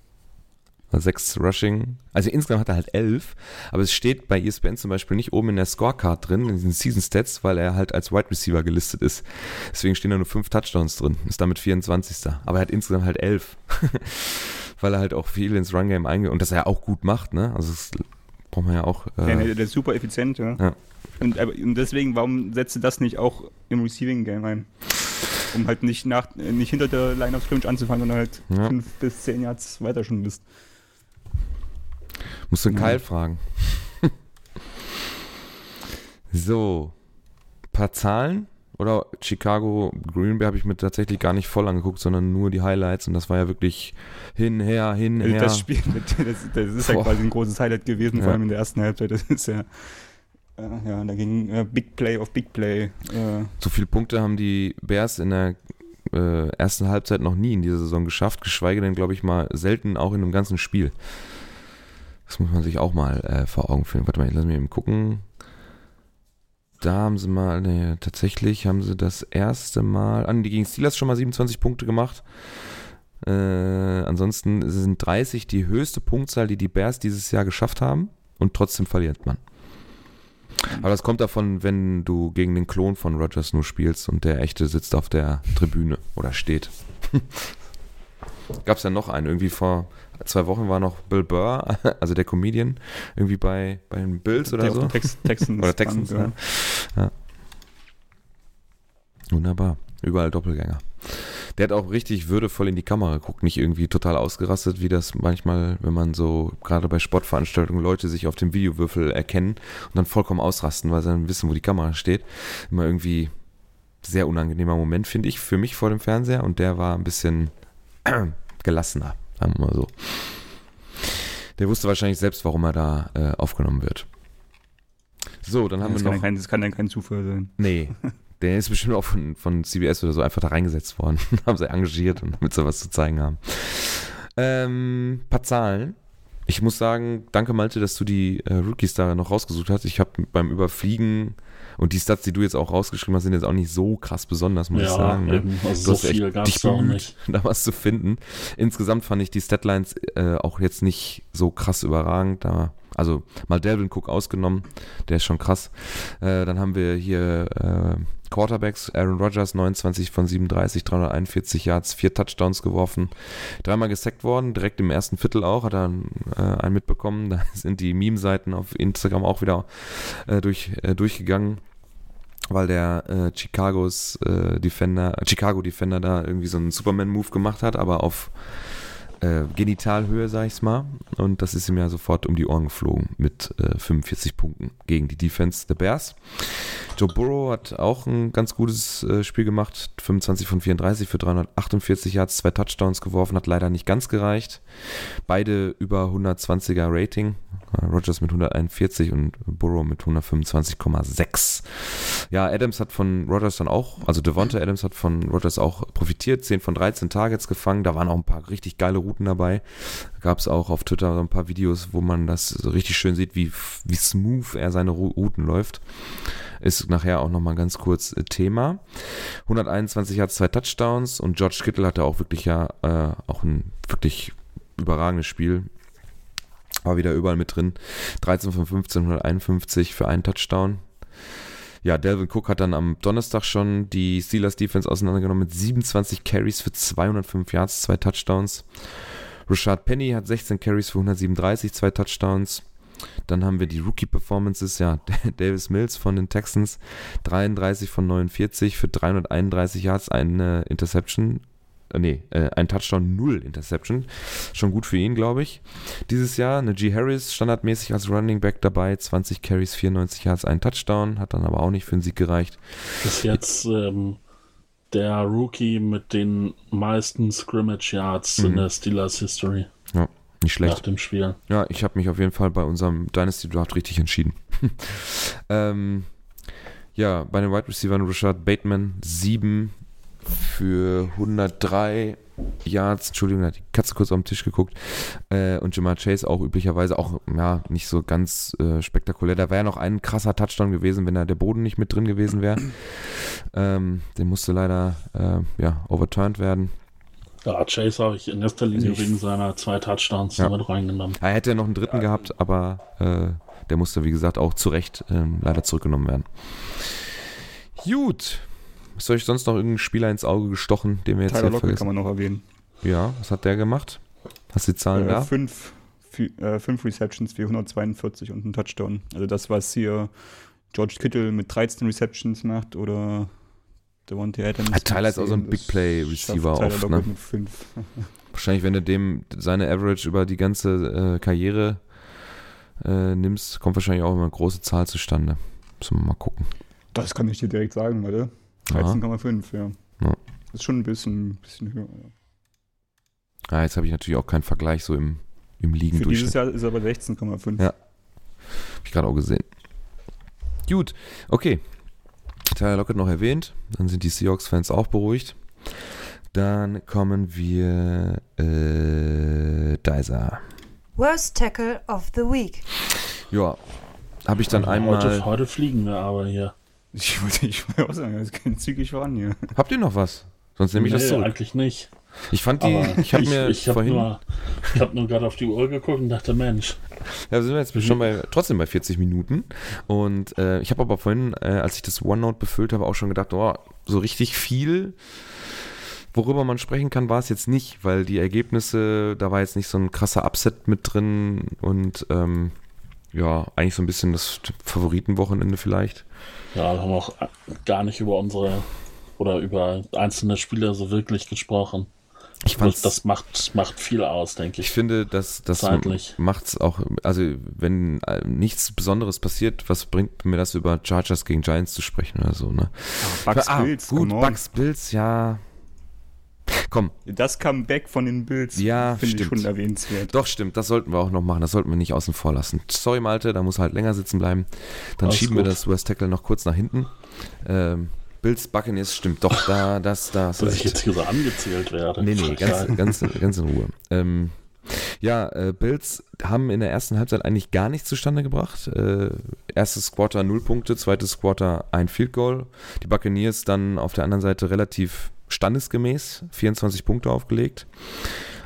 Also Sechs Rushing. Also insgesamt hat er halt elf, aber es steht bei ESPN zum Beispiel nicht oben in der Scorecard drin, in diesen Season Stats, weil er halt als Wide Receiver gelistet ist. Deswegen stehen da nur fünf Touchdowns drin. Ist damit 24. Aber er hat insgesamt halt elf. weil er halt auch viel ins Run-Game eingeht und das er ja auch gut macht, ne? Also das braucht man ja auch. Ja, Äh, der, der ist super effizient, ja. Ja. Und, aber, und deswegen, warum setzt du das nicht auch im Receiving Game ein? Um halt nicht, nach, nicht hinter der Line of Scrimmage anzufangen, sondern halt Ja. fünf bis zehn Yards weiter schon bist. Musst du den Ja. Kyle fragen. so, paar Zahlen. Oder Chicago, Green Bay habe ich mir tatsächlich gar nicht voll angeguckt, sondern nur die Highlights. Und das war ja wirklich hin, her, hin, her. Das Spiel, mit- das, das ist ja Boah. quasi ein großes Highlight gewesen, Ja. vor allem in der ersten Halbzeit. Das ist ja, äh, ja, da ging äh, Big Play auf Big Play. Äh, So viele Punkte haben die Bears in der äh, ersten Halbzeit noch nie in dieser Saison geschafft, geschweige denn, glaube ich, mal selten auch in einem ganzen Spiel. Das muss man sich auch mal äh, vor Augen führen. Warte mal, lass mich eben gucken. Da haben sie mal, nee, tatsächlich haben sie das erste Mal, an die gegen Steelers schon mal 27 Punkte gemacht. Äh, ansonsten sind 30 die höchste Punktzahl, die die Bears dieses Jahr geschafft haben und trotzdem verliert man. Aber das kommt davon, wenn du gegen den Klon von Rogers nur spielst und der echte sitzt auf der Tribüne oder steht. Gab es ja noch einen, irgendwie vor zwei Wochen war noch Bill Burr, also der Comedian, irgendwie bei, bei den Bills oder der so. Tex Texans, Oder Texans, ja. ja. Wunderbar. Überall Doppelgänger. Der hat auch richtig würdevoll in die Kamera geguckt, nicht irgendwie total ausgerastet, wie das manchmal, wenn man so gerade bei Sportveranstaltungen Leute sich auf dem Videowürfel erkennen und dann vollkommen ausrasten, weil sie dann wissen, wo die Kamera steht. Immer irgendwie sehr unangenehmer Moment, finde ich, für mich vor dem Fernseher und der war ein bisschen gelassener, sagen wir mal so. Der wusste wahrscheinlich selbst, warum er da äh, aufgenommen wird. So, dann haben das, wir noch. kein, das kann ja kein Zufall sein. Nee, der ist bestimmt auch von, von CBS oder so einfach da reingesetzt worden. haben sie engagiert und damit sie was zu zeigen haben. Ähm, paar Zahlen. ich muss sagen, danke Malte, dass du die äh, Rookies da noch rausgesucht hast. Ich habe beim Überfliegen und die Stats, die du jetzt auch rausgeschrieben hast, sind jetzt auch nicht so krass besonders, muss ja, ich sagen. Ne? Eben. Also so viel gab es auch nicht. Da was zu finden. Insgesamt fand ich die Statlines äh, auch jetzt nicht so krass überragend. Da, also mal Delvin Cook ausgenommen, der ist schon krass. Äh, dann haben wir hier äh, Quarterbacks, Aaron Rodgers 29 von 37, 341 Yards, vier Touchdowns geworfen, dreimal gesackt worden, direkt im ersten Viertel auch, hat er äh, einen mitbekommen. Da sind die Meme-Seiten auf Instagram auch wieder äh, durch, äh, durchgegangen weil der äh, Chicagos äh, Defender, Chicago Defender da irgendwie so einen Superman-Move gemacht hat, aber auf äh, Genitalhöhe, sag ich's mal. Und das ist ihm ja sofort um die Ohren geflogen mit äh, 45 Punkten gegen die Defense der Bears. Joe Burrow hat auch ein ganz gutes äh, Spiel gemacht. 25 von 34 für 348 Yards, zwei Touchdowns geworfen, hat leider nicht ganz gereicht. Beide über 120er Rating. Äh, Rogers mit 141 und Burrow mit 125,6. Ja, Adams hat von Rogers dann auch, also Devonta Adams hat von Rogers auch profitiert. 10 von 13 Targets gefangen. Da waren auch ein paar richtig geile Routen dabei. Gab es auch auf Twitter ein paar Videos, wo man das so richtig schön sieht, wie, wie smooth er seine Routen läuft. Ist nachher auch nochmal ganz kurz äh, Thema. 121 hat zwei Touchdowns und George Kittle hatte auch wirklich ja äh, auch ein wirklich überragendes Spiel. War wieder überall mit drin. 13 von 15, 151 für einen Touchdown. Ja, Delvin Cook hat dann am Donnerstag schon die Steelers Defense auseinandergenommen mit 27 Carries für 205 Yards, zwei Touchdowns. Rashad Penny hat 16 Carries für 137, zwei Touchdowns. Dann haben wir die Rookie-Performances, ja, Davis Mills von den Texans, 33 von 49 für 331 Yards, eine Interception nee, äh, ein Touchdown, null Interception. Schon gut für ihn, glaube ich. Dieses Jahr G. Harris standardmäßig als Running Back dabei, 20 Carries, 94 Yards, ein Touchdown, hat dann aber auch nicht für den Sieg gereicht. Bis jetzt ähm, der Rookie mit den meisten Scrimmage Yards mhm. in der Steelers History. Ja, nicht schlecht. Nach dem Spiel. Ja, ich habe mich auf jeden Fall bei unserem Dynasty Draft richtig entschieden. ähm, ja, bei den Wide Receivers Rashad Bateman 7 für 103 Yards, Entschuldigung, hat die Katze kurz auf den Tisch geguckt. Äh, und Jamar Chase auch üblicherweise auch, ja, nicht so ganz äh, spektakulär. Da wäre ja noch ein krasser Touchdown gewesen, wenn da der Boden nicht mit drin gewesen wäre. Ähm, der musste leider, äh, ja, overturned werden. Ja, Chase habe ich in erster Linie wegen seiner zwei Touchdowns ja. mit reingenommen. Er hätte ja noch einen dritten ja. gehabt, aber äh, der musste, wie gesagt, auch zu Recht ähm, leider zurückgenommen werden. Gut, ist euch sonst noch irgendein Spieler ins Auge gestochen, den wir jetzt Tyler Lockett kann man noch erwähnen. Ja, was hat der gemacht? Hast du die Zahlen äh, da? Fünf, äh, fünf Receptions für 142 und ein Touchdown. Also das, was hier George Kittle mit 13 Receptions macht oder Devontae Adams. Hat Tyler ist auch so ein Big Play Receiver oft, ne? Wahrscheinlich, wenn du dem seine Average über die ganze äh, Karriere äh, nimmst, kommt wahrscheinlich auch immer eine große Zahl zustande. Müssen wir mal gucken. Das kann ich dir direkt sagen, warte. 13,5, ja. ja. Das ist schon ein bisschen, bisschen höher. Ja. Ah, jetzt habe ich natürlich auch keinen Vergleich so im, im Liegen Für dieses Jahr ist er bei 16,5. Ja. Habe ich gerade auch gesehen. Gut, okay. Tyler Lockett noch erwähnt. Dann sind die Seahawks-Fans auch beruhigt. Dann kommen wir äh, Dicer. Worst Tackle of the Week. Ja, habe ich dann also einmal. Heute, heute fliegen wir aber hier. Ich wollte, ich wollte auch sagen, es geht zügig voran hier. Habt ihr noch was? Sonst nehme ich nee, das zurück. eigentlich nicht. Ich fand die, Aber ich habe mir ich hab vorhin... Nur, ich habe nur gerade auf die Uhr geguckt und dachte, Mensch. Ja, sind wir jetzt schon bei, trotzdem bei 40 Minuten. Und äh, ich habe aber vorhin, äh, als ich das OneNote befüllt habe, auch schon gedacht, oh, so richtig viel, worüber man sprechen kann, war es jetzt nicht, weil die Ergebnisse, da war jetzt nicht so ein krasser Upset mit drin und ähm, ja, eigentlich so ein bisschen das Favoritenwochenende vielleicht. Ja, wir haben auch gar nicht über unsere oder über einzelne Spieler so wirklich gesprochen. Ich fand das macht, macht viel aus, denke ich. Ich finde, dass das macht es auch, also wenn äh, nichts Besonderes passiert, was bringt mir das über Chargers gegen Giants zu sprechen oder so, ne? Ah, Bugs ah, Bills, gut, Bugs Bills, ja, Komm. Das Comeback von den Bills ja, finde ich schon erwähnenswert. Doch, stimmt. Das sollten wir auch noch machen. Das sollten wir nicht außen vor lassen. Sorry, Malte, da muss halt länger sitzen bleiben. Dann Alles schieben gut. wir das West Tackle noch kurz nach hinten. Ähm, Bills Buccaneers stimmt doch da, das, das. Dass ich jetzt hier so angezählt werde. Nee, nee, ganz, ganz, ganz in Ruhe. Ähm, Ja, äh, Bills haben in der ersten Halbzeit eigentlich gar nichts zustande gebracht. Äh, erstes Quarter 0 Punkte, zweites Quarter ein Field Goal. Die Buccaneers dann auf der anderen Seite relativ standesgemäß 24 Punkte aufgelegt.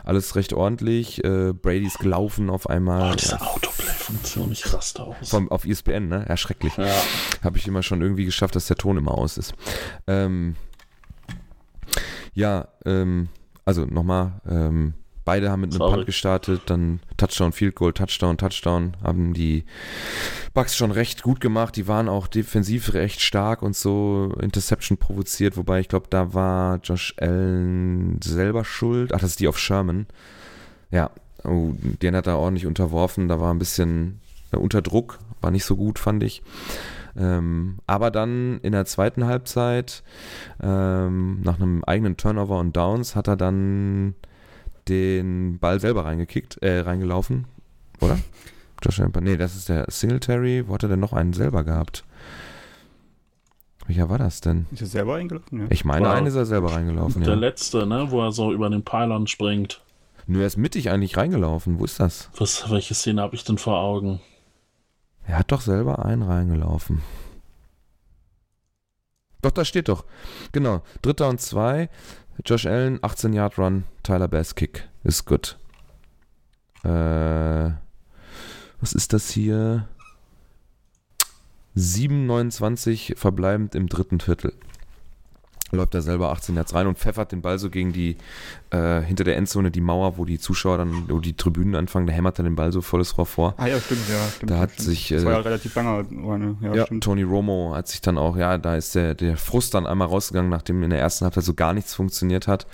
Alles recht ordentlich. Äh, Brady ist gelaufen auf einmal. Oh, diese Autoplay-Funktion, ich raste aus. Vom, auf ESPN, ne? Ja, schrecklich. Ja. Habe ich immer schon irgendwie geschafft, dass der Ton immer aus ist. Ähm, ja, ähm, also nochmal, ähm, beide haben mit einem Sorry. Punt gestartet, dann Touchdown, Field Goal, Touchdown, Touchdown, haben die Bucks schon recht gut gemacht, die waren auch defensiv recht stark und so Interception provoziert, wobei ich glaube, da war Josh Allen selber schuld, ach, das ist die auf Sherman, ja, oh, den hat er ordentlich unterworfen, da war ein bisschen äh, unter Druck, war nicht so gut, fand ich. Ähm, aber dann in der zweiten Halbzeit, ähm, nach einem eigenen Turnover und Downs, hat er dann den Ball selber reingekickt, äh, reingelaufen, oder? Josh Allen, nee, das ist der Singletary. Wo hat er denn noch einen selber gehabt? Welcher war das denn? Ist er selber eingelaufen? Ja. Ich meine, einen ist er selber reingelaufen, Der ja. letzte, ne, wo er so über den Pylon springt. Nur er ist mittig eigentlich reingelaufen. Wo ist das? Was, welche Szene habe ich denn vor Augen? Er hat doch selber einen reingelaufen. Doch, da steht doch. Genau. Dritter und zwei. Josh Allen, 18 Yard Run, Tyler Bass Kick. Ist gut. Äh, was ist das hier? 7,29 verbleibend im dritten Viertel. Läuft er selber 18 Yards rein und pfeffert den Ball so gegen die, äh, hinter der Endzone, die Mauer, wo die Zuschauer dann, wo die Tribünen anfangen, da hämmert er den Ball so volles Rohr vor. Ah ja, stimmt, ja. Stimmt, Da hat stimmt. sich, Das war äh, ja relativ lange. Eine, ja, Ja. Tony Romo hat sich dann auch, ja, da ist der, der Frust dann einmal rausgegangen, nachdem in der ersten Halbzeit so gar nichts funktioniert hat.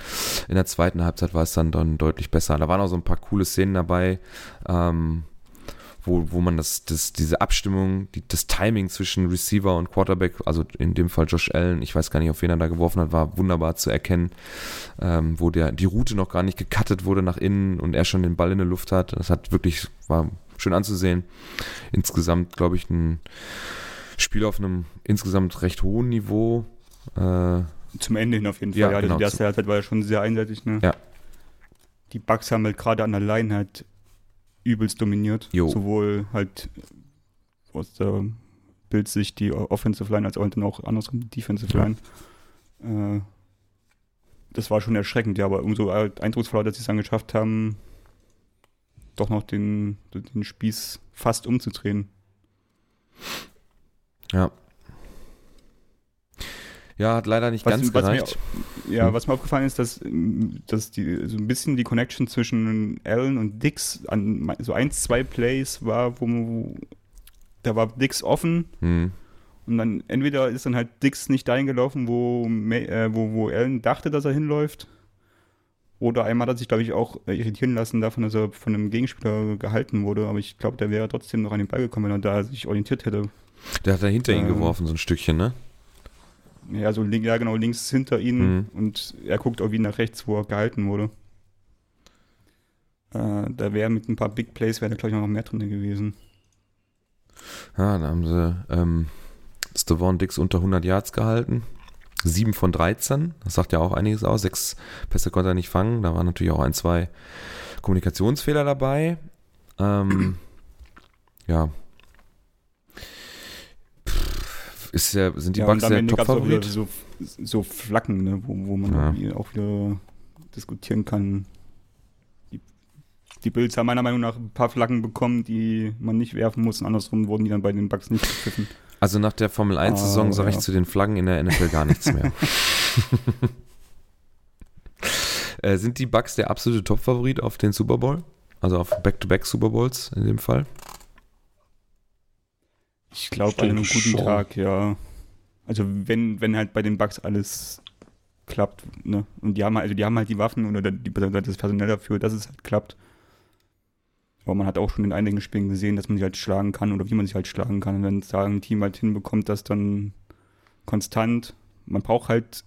In der zweiten Halbzeit war es dann, dann deutlich besser. Da waren auch so ein paar coole Szenen dabei, ähm, wo, wo man das, das, diese Abstimmung, die, das Timing zwischen Receiver und Quarterback, also in dem Fall Josh Allen, ich weiß gar nicht, auf wen er da geworfen hat, war wunderbar zu erkennen, ähm, wo der, die Route noch gar nicht gecuttet wurde nach innen und er schon den Ball in der Luft hat. Das hat wirklich, war schön anzusehen. Insgesamt, glaube ich, ein Spiel auf einem insgesamt recht hohen Niveau. Äh, Zum Ende hin auf jeden Fall. Ja, Ja, genau, die erste Halbzeit war ja schon sehr einseitig. Ne? Ja. Die Bucks haben halt gerade an der Line halt übelst dominiert. Jo. Sowohl halt aus der Bildsicht die Offensive Line als auch dann auch andersrum die Defensive Ja. Line. Äh, das war schon erschreckend, ja, aber umso eindrucksvoller, dass sie es dann geschafft haben, doch noch den, den Spieß fast umzudrehen. ja. Ja, hat leider nicht Was- ganz was mir gereicht. Ja, Hm. was mir aufgefallen ist, dass, dass die, so ein bisschen die Connection zwischen Allen und Dix an so eins, zwei Plays war, wo, wo da war Dix offen Hm. und dann entweder ist dann halt Dix nicht dahin gelaufen, wo, äh, wo, wo Allen dachte, dass er hinläuft. Oder einmal hat er sich, glaube ich, auch äh, irritieren lassen davon, dass er von einem Gegenspieler gehalten wurde. Aber ich glaube, der wäre trotzdem noch an den Ball gekommen, wenn er da sich orientiert hätte. Der hat da hinter ihn Ähm. geworfen, so ein Stückchen, ne? Ja, so link- ja, genau, links hinter ihnen Mhm. und er guckt auch wie nach rechts, wo er gehalten wurde. Äh, da wäre mit ein paar Big Plays, wäre da glaube ich noch mehr drin gewesen. Ja, da haben sie ähm, Stavon Dix unter 100 Yards gehalten. 7 von 13, das sagt ja auch einiges aus. Sechs Pässe konnte er nicht fangen. Da waren natürlich auch ein, zwei Kommunikationsfehler dabei. Ähm, ja. Ist ja, sind die ja, am der Top-Favorit? so, so Flacken, ne, wo, wo man Ja. auch wieder diskutieren kann. Die, die Bills haben meiner Meinung nach ein paar Flaggen bekommen, die man nicht werfen muss. Und andersrum wurden die dann bei den Bucks nicht gepfiffen. Also nach der Formel 1-Saison Ah, sage ich ja. zu den Flaggen in der NFL gar nichts mehr. äh, sind die Bucks der absolute Top-Favorit auf den Super Bowl? Also auf Back-to-Back Super Bowls in dem Fall? Ich glaube, an einem guten schon. Tag, ja. Also wenn, wenn halt bei den Bucks alles klappt, ne? Und die haben halt, also die haben halt die Waffen oder die, das Personal dafür, dass es halt klappt. Aber man hat auch schon in einigen Spielen gesehen, dass man sich halt schlagen kann oder wie man sich halt schlagen kann. Und wenn es da ein Team halt hinbekommt, das dann konstant, man braucht halt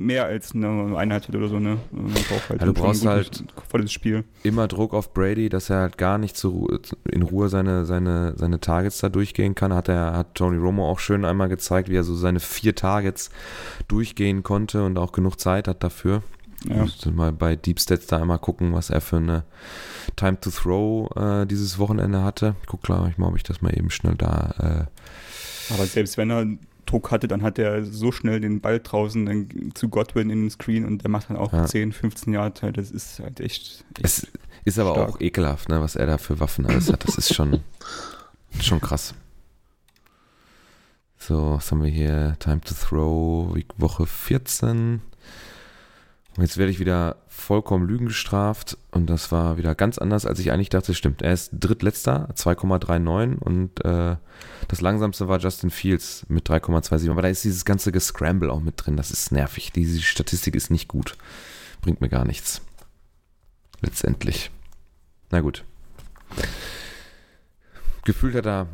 mehr als eine Einheit oder so, ne? Man braucht halt Ja, du brauchst halt- volles Spiel. Immer Druck auf Brady, dass er halt gar nicht Ruhe, in Ruhe seine, seine, seine Targets da durchgehen kann. Hat er, hat Tony Romo auch schön einmal gezeigt, wie er so seine vier Targets durchgehen konnte und auch genug Zeit hat dafür. Ja. Müsste mal bei Deep Stats da einmal gucken, was er für eine Time to Throw äh, dieses Wochenende hatte. Guck klar, ich mal, ob ich das mal eben schnell da. Äh Aber selbst wenn er Druck hatte, dann hat er so schnell den Ball draußen dann zu Godwin in den Screen und der macht dann auch ja. 10, 15 Jahre. Das ist halt echt. echt es ist aber stark. auch ekelhaft, ne, was er da für Waffen alles hat. Das ist schon, schon krass. So, was haben wir hier? Time to Throw, Woche 14. Jetzt werde ich wieder vollkommen Lügen gestraft und das war wieder ganz anders, als ich eigentlich dachte. Stimmt, er ist drittletzter, 2,39 und äh, das langsamste war Justin Fields mit 3,27. Aber da ist dieses ganze Gescramble auch mit drin. Das ist nervig. Diese Statistik ist nicht gut. Bringt mir gar nichts. Letztendlich. Na gut. Gefühlt hat er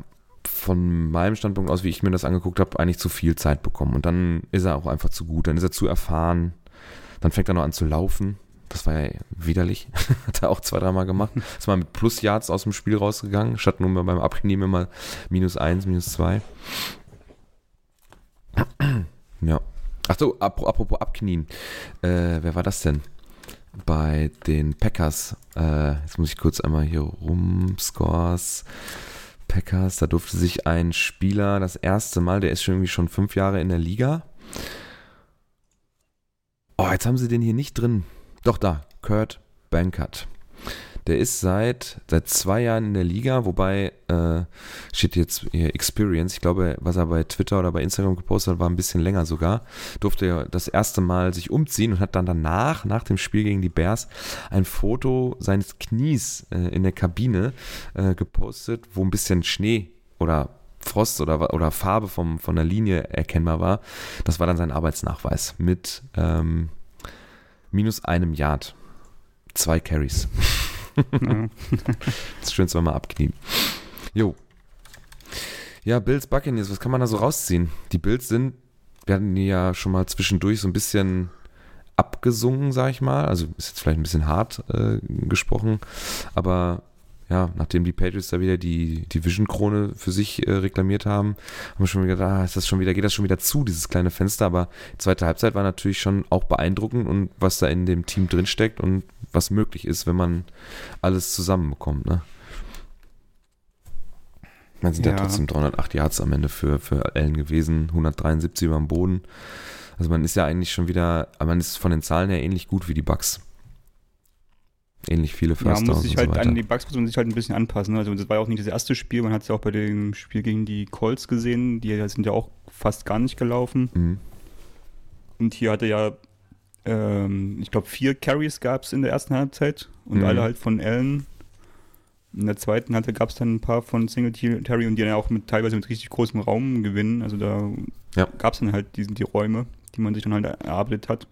von meinem Standpunkt aus, wie ich mir das angeguckt habe, eigentlich zu viel Zeit bekommen. Und dann ist er auch einfach zu gut. Dann ist er zu erfahren. Dann fängt er noch an zu laufen. Das war ja widerlich. Hat er auch zwei, dreimal gemacht. Ist mal mit Plus Yards aus dem Spiel rausgegangen, statt nur beim Abknien immer minus eins, minus zwei. ja. Ach so, apropos Abknien. Äh, wer war das denn? Bei den Packers. Äh, jetzt muss ich kurz einmal hier rum. Scores. Packers, da durfte sich ein Spieler das erste Mal, der ist schon irgendwie schon fünf Jahre in der Liga. Oh, jetzt haben sie den hier nicht drin. Doch da, Kurt Bankert. Der ist seit, seit zwei Jahren in der Liga, wobei äh, steht jetzt hier Experience. Ich glaube, was er bei Twitter oder bei Instagram gepostet hat, war ein bisschen länger sogar. Durfte er das erste Mal sich umziehen und hat dann danach, nach dem Spiel gegen die Bears, ein Foto seines Knies äh, in der Kabine äh, gepostet, wo ein bisschen Schnee oder Frost oder, oder Farbe vom, von der Linie erkennbar war. Das war dann sein Arbeitsnachweis mit ähm, minus einem Yard. Zwei Carries. Ja. das ist schön zweimal abknien. Jo. Ja, Bills Buccaneers, was kann man da so rausziehen? Die Bills sind, werden ja schon mal zwischendurch so ein bisschen abgesungen, sag ich mal. Also ist jetzt vielleicht ein bisschen hart äh, gesprochen, aber ja, nachdem die Patriots da wieder die Division-Krone für sich äh, reklamiert haben, haben wir schon wieder gedacht, ah, ist das schon wieder, geht das schon wieder zu, dieses kleine Fenster. Aber die zweite Halbzeit war natürlich schon auch beeindruckend und was da in dem Team drinsteckt und was möglich ist, wenn man alles zusammenbekommt. Ne? Man sind ja. ja trotzdem 308 Yards am Ende für, für Allen gewesen, 173 über dem Boden. Also man ist ja eigentlich schon wieder, man ist von den Zahlen her ähnlich gut wie die Bucks ähnlich viele First Ja, man muss sich halt so an die Bugs muss man sich halt ein bisschen anpassen. Ne? Also das war ja auch nicht das erste Spiel, man hat es ja auch bei dem Spiel gegen die Colts gesehen, die sind ja auch fast gar nicht gelaufen. Mhm. Und hier hatte ja, ähm, ich glaube, vier Carries gab es in der ersten Halbzeit und mhm. alle halt von Allen. In der zweiten hatte gab es dann ein paar von Singletary und die dann auch mit teilweise mit richtig großem Raum gewinnen. Also da ja. gab es dann halt diesen, die Räume, die man sich dann halt erarbeitet hat.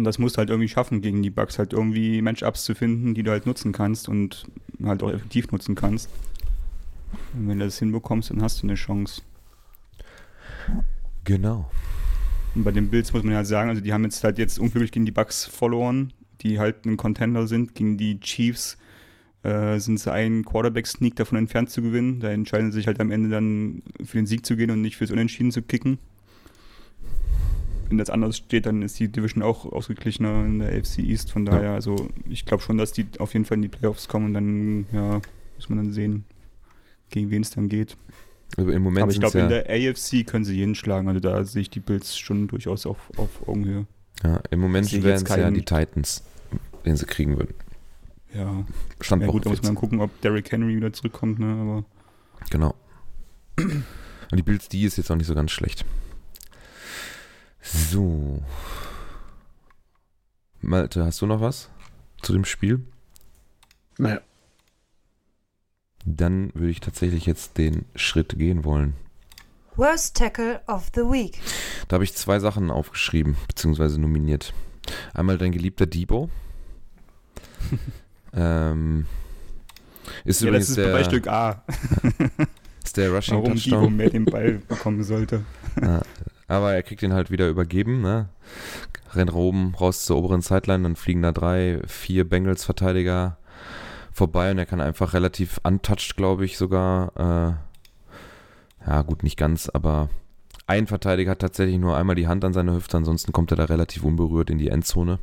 Und das musst du halt irgendwie schaffen, gegen die Bugs halt irgendwie Matchups zu finden, die du halt nutzen kannst und halt auch effektiv nutzen kannst. Und wenn du das hinbekommst, dann hast du eine Chance. Genau. Und bei den Bills muss man ja sagen, also die haben jetzt halt jetzt unglücklich gegen die Bugs verloren, die halt ein Contender sind. Gegen die Chiefs äh, sind sie einen Quarterback-Sneak davon entfernt zu gewinnen. Da entscheiden sie sich halt am Ende dann für den Sieg zu gehen und nicht fürs Unentschieden zu kicken wenn das anders steht, dann ist die Division auch ausgeglichener in der AFC East. Von daher, ja. also ich glaube schon, dass die auf jeden Fall in die Playoffs kommen und dann, ja, muss man dann sehen, gegen wen es dann geht. Also im Moment Aber ich glaube, ja in der AFC können sie jeden schlagen. Also da sehe ich die Bills schon durchaus auf, auf Augenhöhe. Ja, im Moment wären es ja die Titans, den sie kriegen würden. Ja. Stand ja, gut, da muss man gucken, ob Derrick Henry wieder zurückkommt, ne? Aber genau. Und die Bills, die ist jetzt auch nicht so ganz schlecht. So. Malte, hast du noch was zu dem Spiel? Naja. Dann würde ich tatsächlich jetzt den Schritt gehen wollen. Worst Tackle of the Week. Da habe ich zwei Sachen aufgeschrieben, beziehungsweise nominiert. Einmal dein geliebter Debo. ähm, ist ja, übrigens das ist der, Stück A. ist der Rushing Warum Touchdown. Debo mehr den Ball bekommen sollte. Ja, aber er kriegt ihn halt wieder übergeben, ne? Rennt oben raus zur oberen Sideline, dann fliegen da drei, vier Bengals-Verteidiger vorbei und er kann einfach relativ untouched, glaube ich, sogar. Äh, ja, gut, nicht ganz, aber ein Verteidiger hat tatsächlich nur einmal die Hand an seiner Hüfte, ansonsten kommt er da relativ unberührt in die Endzone.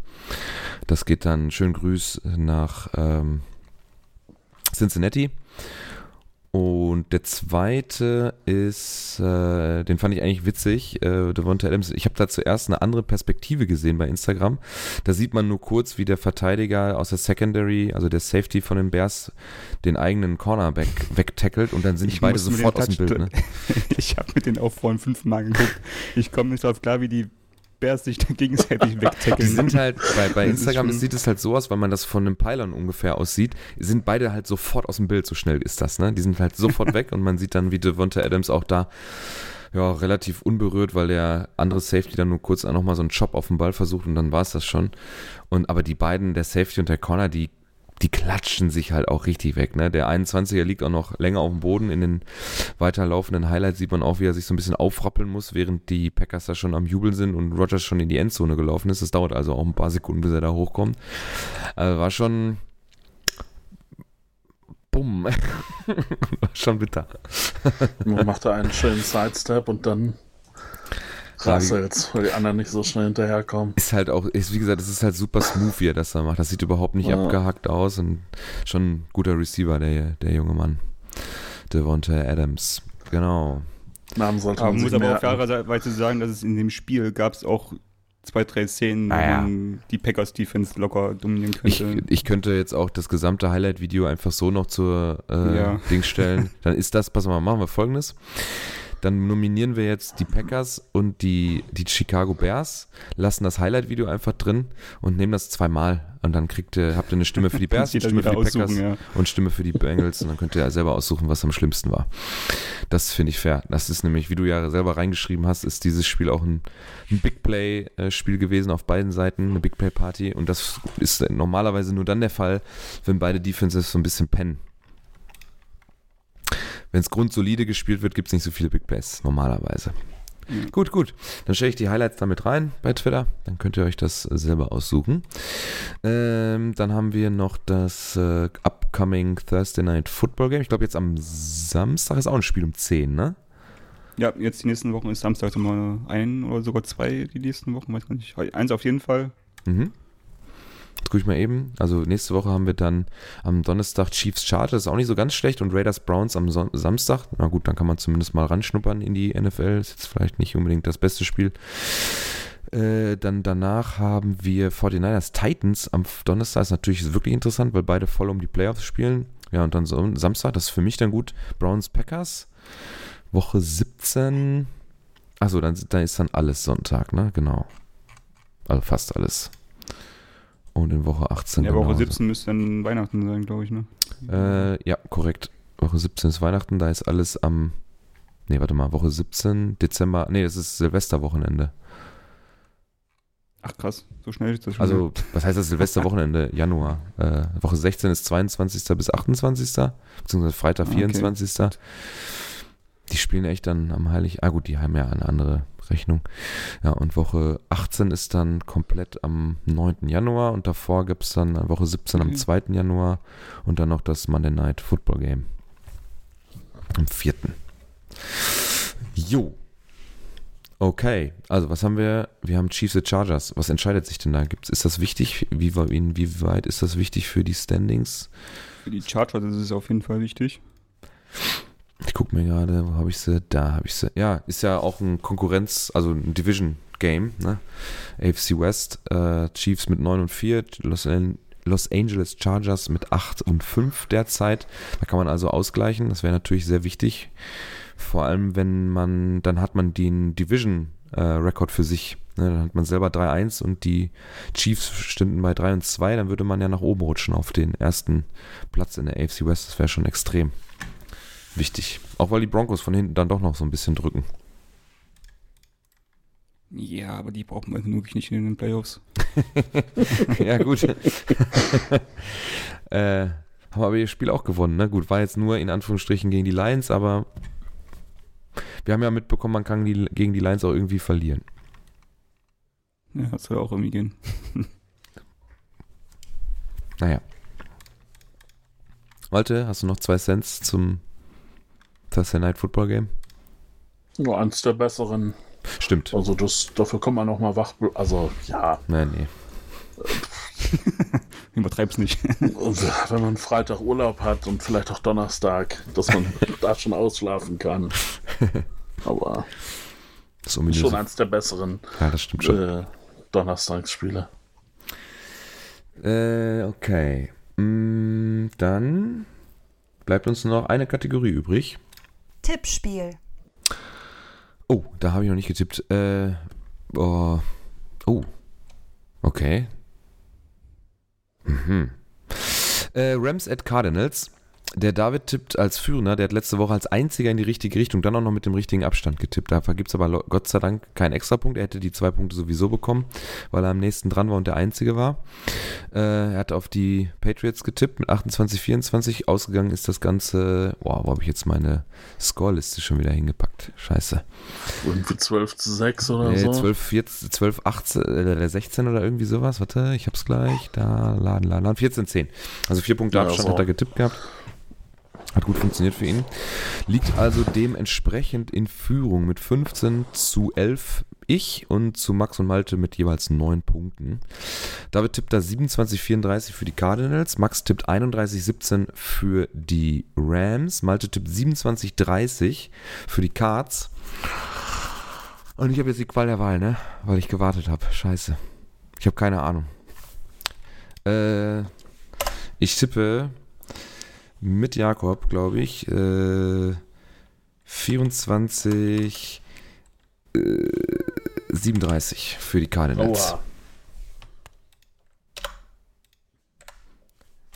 Das geht dann schön Grüß nach ähm, Cincinnati. Und der zweite ist, äh, den fand ich eigentlich witzig, äh, Devonta Adams. Ich habe da zuerst eine andere Perspektive gesehen bei Instagram. Da sieht man nur kurz, wie der Verteidiger aus der Secondary, also der Safety von den Bears, den eigenen Cornerback wegtackelt und dann sind die beide sofort aus dem Bild. Ne? ich habe mit den auch vorhin fünfmal geguckt. Ich komme nicht drauf klar, wie die Bears sich dann gegenseitig wegtackeln. Die sind halt, bei, bei Instagram sieht es halt so aus, weil man das von einem Pylon ungefähr aussieht, sind beide halt sofort aus dem Bild, so schnell ist das, ne? Die sind halt sofort weg und man sieht dann, wie Devonta Adams auch da ja, relativ unberührt, weil der andere Safety dann nur kurz nochmal so einen Chop auf den Ball versucht und dann war es das schon. Und aber die beiden, der Safety und der Corner, die die klatschen sich halt auch richtig weg. Ne? Der 21er liegt auch noch länger auf dem Boden. In den weiterlaufenden Highlights sieht man auch, wie er sich so ein bisschen aufrappeln muss, während die Packers da schon am Jubeln sind und Rogers schon in die Endzone gelaufen ist. Das dauert also auch ein paar Sekunden, bis er da hochkommt. Also war schon. Bumm. war schon bitter. Man macht da einen schönen Sidestep und dann Rasselt, weil die anderen nicht so schnell hinterherkommen. Ist halt auch, ist, wie gesagt, es ist halt super smooth, wie er das da macht. Das sieht überhaupt nicht ja. abgehackt aus und schon ein guter Receiver, der, der junge Mann. Devonta Adams. Genau. Namen sollte man muss aber auf fairerweise sagen, dass es in dem Spiel gab es auch zwei, drei Szenen, naja. wo man die Packers Defense locker dominieren könnte. Ich, ich könnte jetzt auch das gesamte Highlight-Video einfach so noch zur äh, ja. Ding stellen. Dann ist das, pass mal, machen wir folgendes. Dann nominieren wir jetzt die Packers und die, die Chicago Bears, lassen das Highlight-Video einfach drin und nehmen das zweimal. Und dann kriegt ihr, habt ihr eine Stimme für die Bears, eine Stimme für die Packers ja. und Stimme für die Bengals. Und dann könnt ihr ja selber aussuchen, was am schlimmsten war. Das finde ich fair. Das ist nämlich, wie du ja selber reingeschrieben hast, ist dieses Spiel auch ein, ein Big Play-Spiel gewesen auf beiden Seiten, eine Big Play-Party. Und das ist normalerweise nur dann der Fall, wenn beide Defenses so ein bisschen pennen wenn es grundsolide gespielt wird, gibt es nicht so viele Big Plays normalerweise. Mhm. Gut, gut. Dann stelle ich die Highlights damit rein bei Twitter. Dann könnt ihr euch das selber aussuchen. Ähm, dann haben wir noch das äh, upcoming Thursday Night Football Game. Ich glaube, jetzt am Samstag ist auch ein Spiel um 10, ne? Ja, jetzt die nächsten Wochen ist Samstag immer ein oder sogar zwei die nächsten Wochen, weiß gar nicht. Eins auf jeden Fall. Mhm. Gucke ich mal eben. Also nächste Woche haben wir dann am Donnerstag Chiefs Chargers, das ist auch nicht so ganz schlecht, und Raiders Browns am Son Samstag. Na gut, dann kann man zumindest mal ranschnuppern in die NFL. Ist jetzt vielleicht nicht unbedingt das beste Spiel. Äh, dann danach haben wir 49ers Titans am Donnerstag. Ist natürlich wirklich interessant, weil beide voll um die Playoffs spielen. Ja, und dann Samstag, das ist für mich dann gut. Browns Packers. Woche 17. Achso, dann, dann ist dann alles Sonntag, ne? Genau. Also fast alles. Und in Woche 18. Ja, Woche 17 müsste dann Weihnachten sein, glaube ich, ne? Äh, ja, korrekt. Woche 17 ist Weihnachten, da ist alles am. Ne, warte mal, Woche 17, Dezember. Ne, das ist Silvesterwochenende. Ach krass, so schnell ist das schon. Also, was heißt das Silvesterwochenende? Januar. Äh, Woche 16 ist 22. bis 28. Beziehungsweise Freitag 24. Okay. Die spielen echt dann am Heilig. Ah, gut, die haben ja eine andere Rechnung. Ja, und Woche 18 ist dann komplett am 9. Januar und davor gibt es dann Woche 17 am 2. Januar und dann noch das Monday Night Football Game. Am 4. Jo. Okay, also was haben wir? Wir haben Chiefs und Chargers. Was entscheidet sich denn da? Gibt's, ist das wichtig? Wie, inwieweit ist das wichtig für die Standings? Für die Chargers ist es auf jeden Fall wichtig. Ich gucke mir gerade, wo habe ich sie? Da habe ich sie. Ja, ist ja auch ein Konkurrenz, also ein Division-Game, ne? AFC West, äh, Chiefs mit 9 und 4, Los, Los, Angeles Chargers mit 8 und 5 derzeit. Da kann man also ausgleichen. Das wäre natürlich sehr wichtig. Vor allem, wenn man, dann hat man den Division-Rekord äh, für sich. Ne? Dann hat man selber 3-1 und die Chiefs stünden bei 3 und 2. Dann würde man ja nach oben rutschen auf den ersten Platz in der AFC West. Das wäre schon extrem wichtig. Auch weil die Broncos von hinten dann doch noch so ein bisschen drücken. Ja, aber die brauchen wir wirklich nicht in den Playoffs. ja, gut. äh, haben aber ihr Spiel auch gewonnen, ne? Gut, war jetzt nur in Anführungsstrichen gegen die Lions, aber wir haben ja mitbekommen, man kann die, gegen die Lions auch irgendwie verlieren. Ja, das soll auch irgendwie gehen. naja. Malte, hast du noch zwei Cents zum Thursday Night Football Game? Nur eins der besseren. Stimmt. Also das, dafür kommt man noch mal wach. Also ja. Nein, nee. Übertreib's nicht. wenn man Freitag Urlaub hat und vielleicht auch Donnerstag, dass man da schon ausschlafen kann. Aber Das ist schon eins der besseren Ja, das stimmt schon. äh, Donnerstagsspiele. Äh, okay. Mm, dann bleibt uns noch eine Kategorie übrig. Tippspiel. Oh, da habe ich noch nicht getippt. Äh, oh, oh. Okay. Mhm. Äh, Rams at Cardinals. Der David tippt als Führender, der hat letzte Woche als einziger in die richtige Richtung, dann auch noch mit dem richtigen Abstand getippt. Dafür gibt es aber Gott sei Dank keinen Extrapunkt. Er hätte die zwei Punkte sowieso bekommen, weil er am nächsten dran war und der Einzige war. Äh, er hat auf die Patriots getippt mit 28, 24. Ausgegangen ist das Ganze. Wow, wo habe ich jetzt meine Scoreliste schon wieder hingepackt? Scheiße. Irgendwie 12 zu 6 oder Nee, so. 12, 14, 12, 18, äh, 16 oder irgendwie sowas. Warte, ich hab's gleich. Da, laden, laden, laden. 14, 10. Also vier Punkte Ja, Abstand so. hat er getippt gehabt. Hat gut funktioniert für ihn. Liegt also dementsprechend in Führung mit 15 zu 11 ich und zu Max und Malte mit jeweils 9 Punkten. David tippt da 27, 34 für die Cardinals. Max tippt 31, 17 für die Rams. Malte tippt 27, 30 für die Cards. Und ich habe jetzt die Qual der Wahl, ne? Weil ich gewartet habe. Scheiße. Ich habe keine Ahnung. Äh, ich tippe mit Jakob, glaube ich, äh, 24, äh, 37 für die Cardinals. Oha.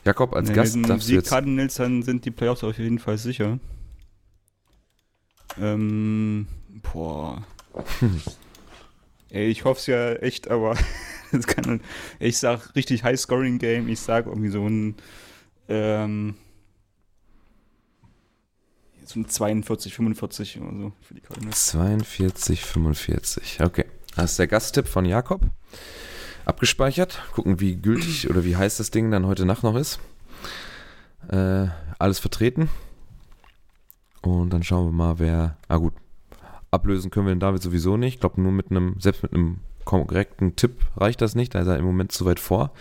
Jakob, als Nee, Gast darfst du jetzt. Cardinals, dann sind die Playoffs auf jeden Fall sicher. Ähm, boah. Ey, ich hoffe es ja echt, aber das kann, ich sag richtig High-Scoring-Game. Ich sag irgendwie so ein, ähm, ein 42, 45 oder so für die Cardinals. 42, 45. Okay. Das ist der Gasttipp von Jakob. Abgespeichert. Gucken, wie gültig oder wie heiß das Ding dann heute Nacht noch ist. Äh, alles vertreten. Und dann schauen wir mal, wer. Ah, gut. Ablösen können wir den David sowieso nicht. Ich glaube, nur mit einem, selbst mit einem korrekten Tipp reicht das nicht. Da ist er im Moment zu weit vor.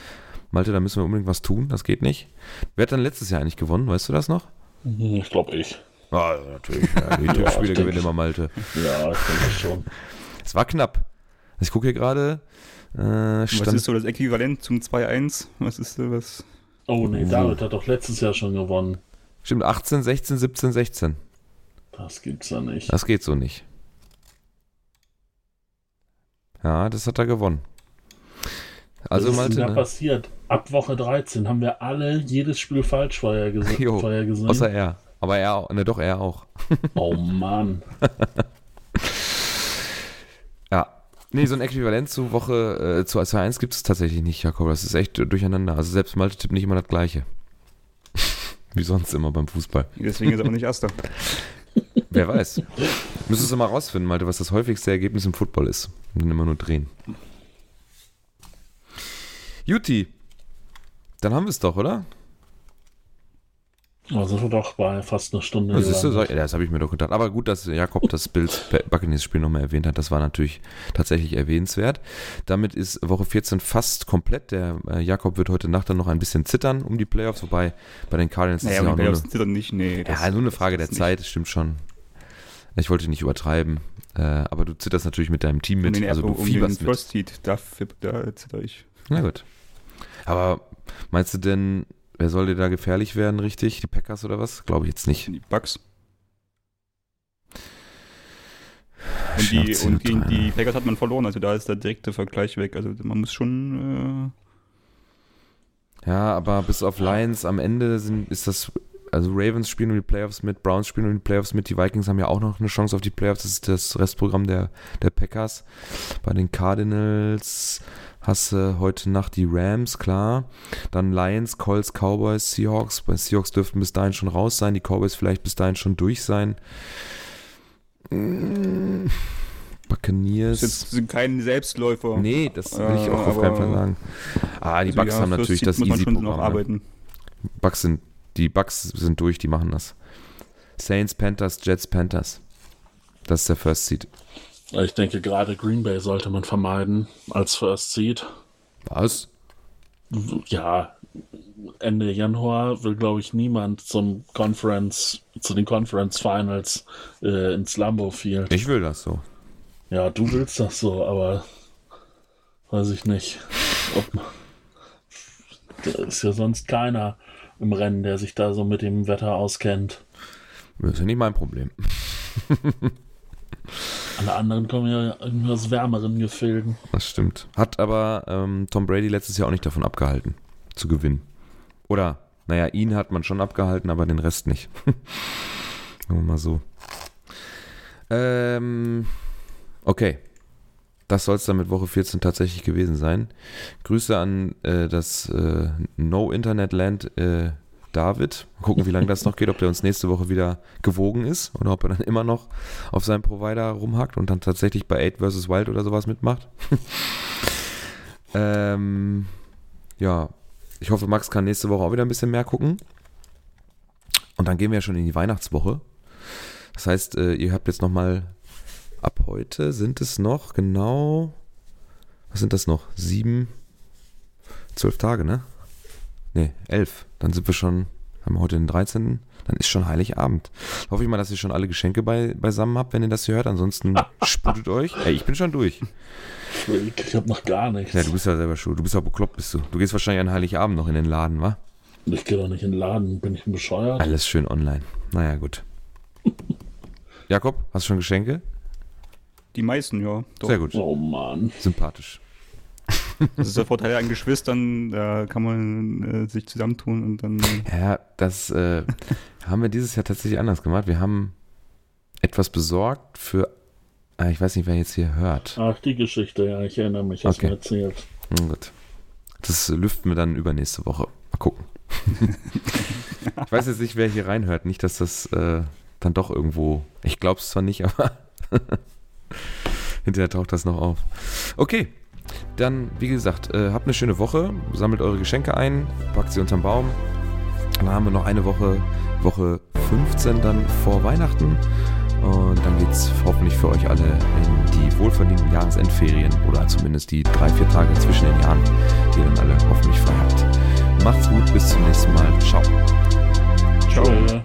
Malte, da müssen wir unbedingt was tun. Das geht nicht. Wer hat dann letztes Jahr eigentlich gewonnen? Weißt du das noch? Hm, Ich glaube ich. Ah, natürlich. Ja, die Ja, Tippspiele ich gewinnt immer Malte. Ja, ich denke schon. Es war knapp. Ich gucke hier gerade. Äh, Was ist so das Äquivalent zum 2-1? Was ist so was? Oh nee, Wo? David hat doch letztes Jahr schon gewonnen. stimmt, 18, 16, 17, 16. Das gibt's ja nicht. Das geht so nicht. Ja, das hat er gewonnen. Also Was ist Malte, denn da ne? passiert? Ab Woche 13 haben wir alle jedes Spiel falsch vorher, ges Jo, vorher gesehen. außer er. Aber er auch, ne, doch, er auch. oh Mann. Ja. Nee, so ein Äquivalent zu Woche, äh, zu A1 gibt es tatsächlich nicht, Jakob. Das ist echt durcheinander. Also selbst Malte tippt nicht immer das Gleiche. Wie sonst immer beim Fußball. Deswegen ist er auch nicht Erster. Wer weiß. Müsstest du mal rausfinden, Malte, was das häufigste Ergebnis im Football ist. Und dann immer nur drehen. Juti. Dann haben wir es doch, oder? Da sind wir doch bei fast einer Stunde. Das, ist, ja, das habe ich mir doch gedacht. Aber gut, dass Jakob das Bills Buccaneers Spiel nochmal erwähnt hat. Das war natürlich tatsächlich erwähnenswert. Damit ist Woche 14 fast komplett. Der äh, Jakob wird heute Nacht dann noch ein bisschen zittern um die Playoffs, wobei bei den Cardinals ist Naja, ja aber auch die nur Playoffs eine, nicht. Nee, das- ja, nur eine Frage der ist Zeit, das stimmt schon. Ich wollte nicht übertreiben. Äh, aber du zitterst natürlich mit deinem Team Nicht. Um mit. den, also du um den fieberst mit. First Seed, da, da zitter ich. Na gut. Aber meinst du denn, wer soll dir da gefährlich werden, richtig? Die Packers oder was? Glaube ich jetzt nicht. Die Bucks. Und, die, und gegen die Packers hat man verloren, also da ist der direkte Vergleich weg. Also man muss schon. Ja, aber bis auf Lions am Ende sind, ist das, also Ravens spielen um die Playoffs mit, Browns spielen um die Playoffs mit, die Vikings haben ja auch noch eine Chance auf die Playoffs, das ist das Restprogramm der, der Packers. Bei den Cardinals hast du heute Nacht die Rams, klar. Dann Lions, Colts, Cowboys, Seahawks. Bei Seahawks dürften bis dahin schon raus sein, die Cowboys vielleicht bis dahin schon durch sein. Mm, Äh, Buccaneers. das ist jetzt kein Selbstläufer. Nee, das will ich Äh, auch auf keinen Fall sagen. Ah, die Also Bucks ja, haben natürlich das noch Easy-Programm. Ne? arbeiten. Bucks sind, die Bucks sind durch, die machen das. Saints, Panthers, Jets, Panthers. Das ist der First Seed. Ich denke, gerade Green Bay sollte man vermeiden als First Seed. Was? Ja, Ende Januar will, glaube ich, niemand zum Conference, zu den Conference Finals äh, ins Lambo Field. Ich will das so. Ja, du willst das so, aber weiß ich nicht. Ob, da ist ja sonst keiner im Rennen, der sich da so mit dem Wetter auskennt. Das ist ja nicht mein Problem. Alle anderen kommen ja aus wärmeren Gefilden. Das stimmt. Hat aber ähm, Tom Brady letztes Jahr auch nicht davon abgehalten, zu gewinnen. Oder, naja, ihn hat man schon abgehalten, aber den Rest nicht. Sagen wir mal so. Ähm, okay. Das soll es dann mit Woche 14 tatsächlich gewesen sein. Grüße an äh, das äh, No-Internet-Land äh, David. Mal gucken, wie lange das noch geht, ob der uns nächste Woche wieder gewogen ist oder ob er dann immer noch auf seinem Provider rumhackt und dann tatsächlich bei 8 vs. Wild oder sowas mitmacht. ähm, ja, ich hoffe, Max kann nächste Woche auch wieder ein bisschen mehr gucken. Und dann gehen wir ja schon in die Weihnachtswoche. Das heißt, äh, ihr habt jetzt nochmal ab heute sind es noch genau, was sind das noch? Sieben, zwölf Tage, ne? Ne, elf. Dann sind wir schon, haben wir heute den 13. Dann ist schon Heiligabend. Hoffe ich mal, dass ihr schon alle Geschenke bei, beisammen habt, wenn ihr das hier hört. Ansonsten sputet euch. Ey, ich bin schon durch. Ich hab noch gar nichts. Ja, du bist ja selber schuld. Du bist ja bekloppt, bist du. Du gehst wahrscheinlich an Heiligabend noch in den Laden, wa? Ich gehe doch nicht in den Laden. Bin ich bescheuert? Alles schön online. Naja, gut. Jakob, hast du schon Geschenke? Die meisten, ja. Doch. Sehr gut. Oh Mann. Sympathisch. Das ist der Vorteil an Geschwistern, da kann man äh, sich zusammentun und dann. Ja, das äh, haben wir dieses Jahr tatsächlich anders gemacht. Wir haben etwas besorgt für. Ah, ich weiß nicht, wer jetzt hier hört. Ach, die Geschichte, ja, ich erinnere mich, hast okay. mir erzählt. Na gut. Das lüften wir dann übernächste Woche. Mal gucken. ich weiß jetzt nicht, wer hier reinhört. Nicht, dass das äh, dann doch irgendwo. Ich glaube es zwar nicht, aber hinterher taucht das noch auf. Okay, dann, wie gesagt, äh, habt eine schöne Woche, sammelt eure Geschenke ein, packt sie unterm Baum. Dann haben wir noch eine Woche, Woche 15 dann vor Weihnachten. Und dann geht es hoffentlich für euch alle in die wohlverdienten Jahresendferien oder zumindest die drei, vier Tage zwischen den Jahren, die ihr dann alle hoffentlich frei habt. Macht's gut, bis zum nächsten Mal. Ciao. Ciao. Ciao.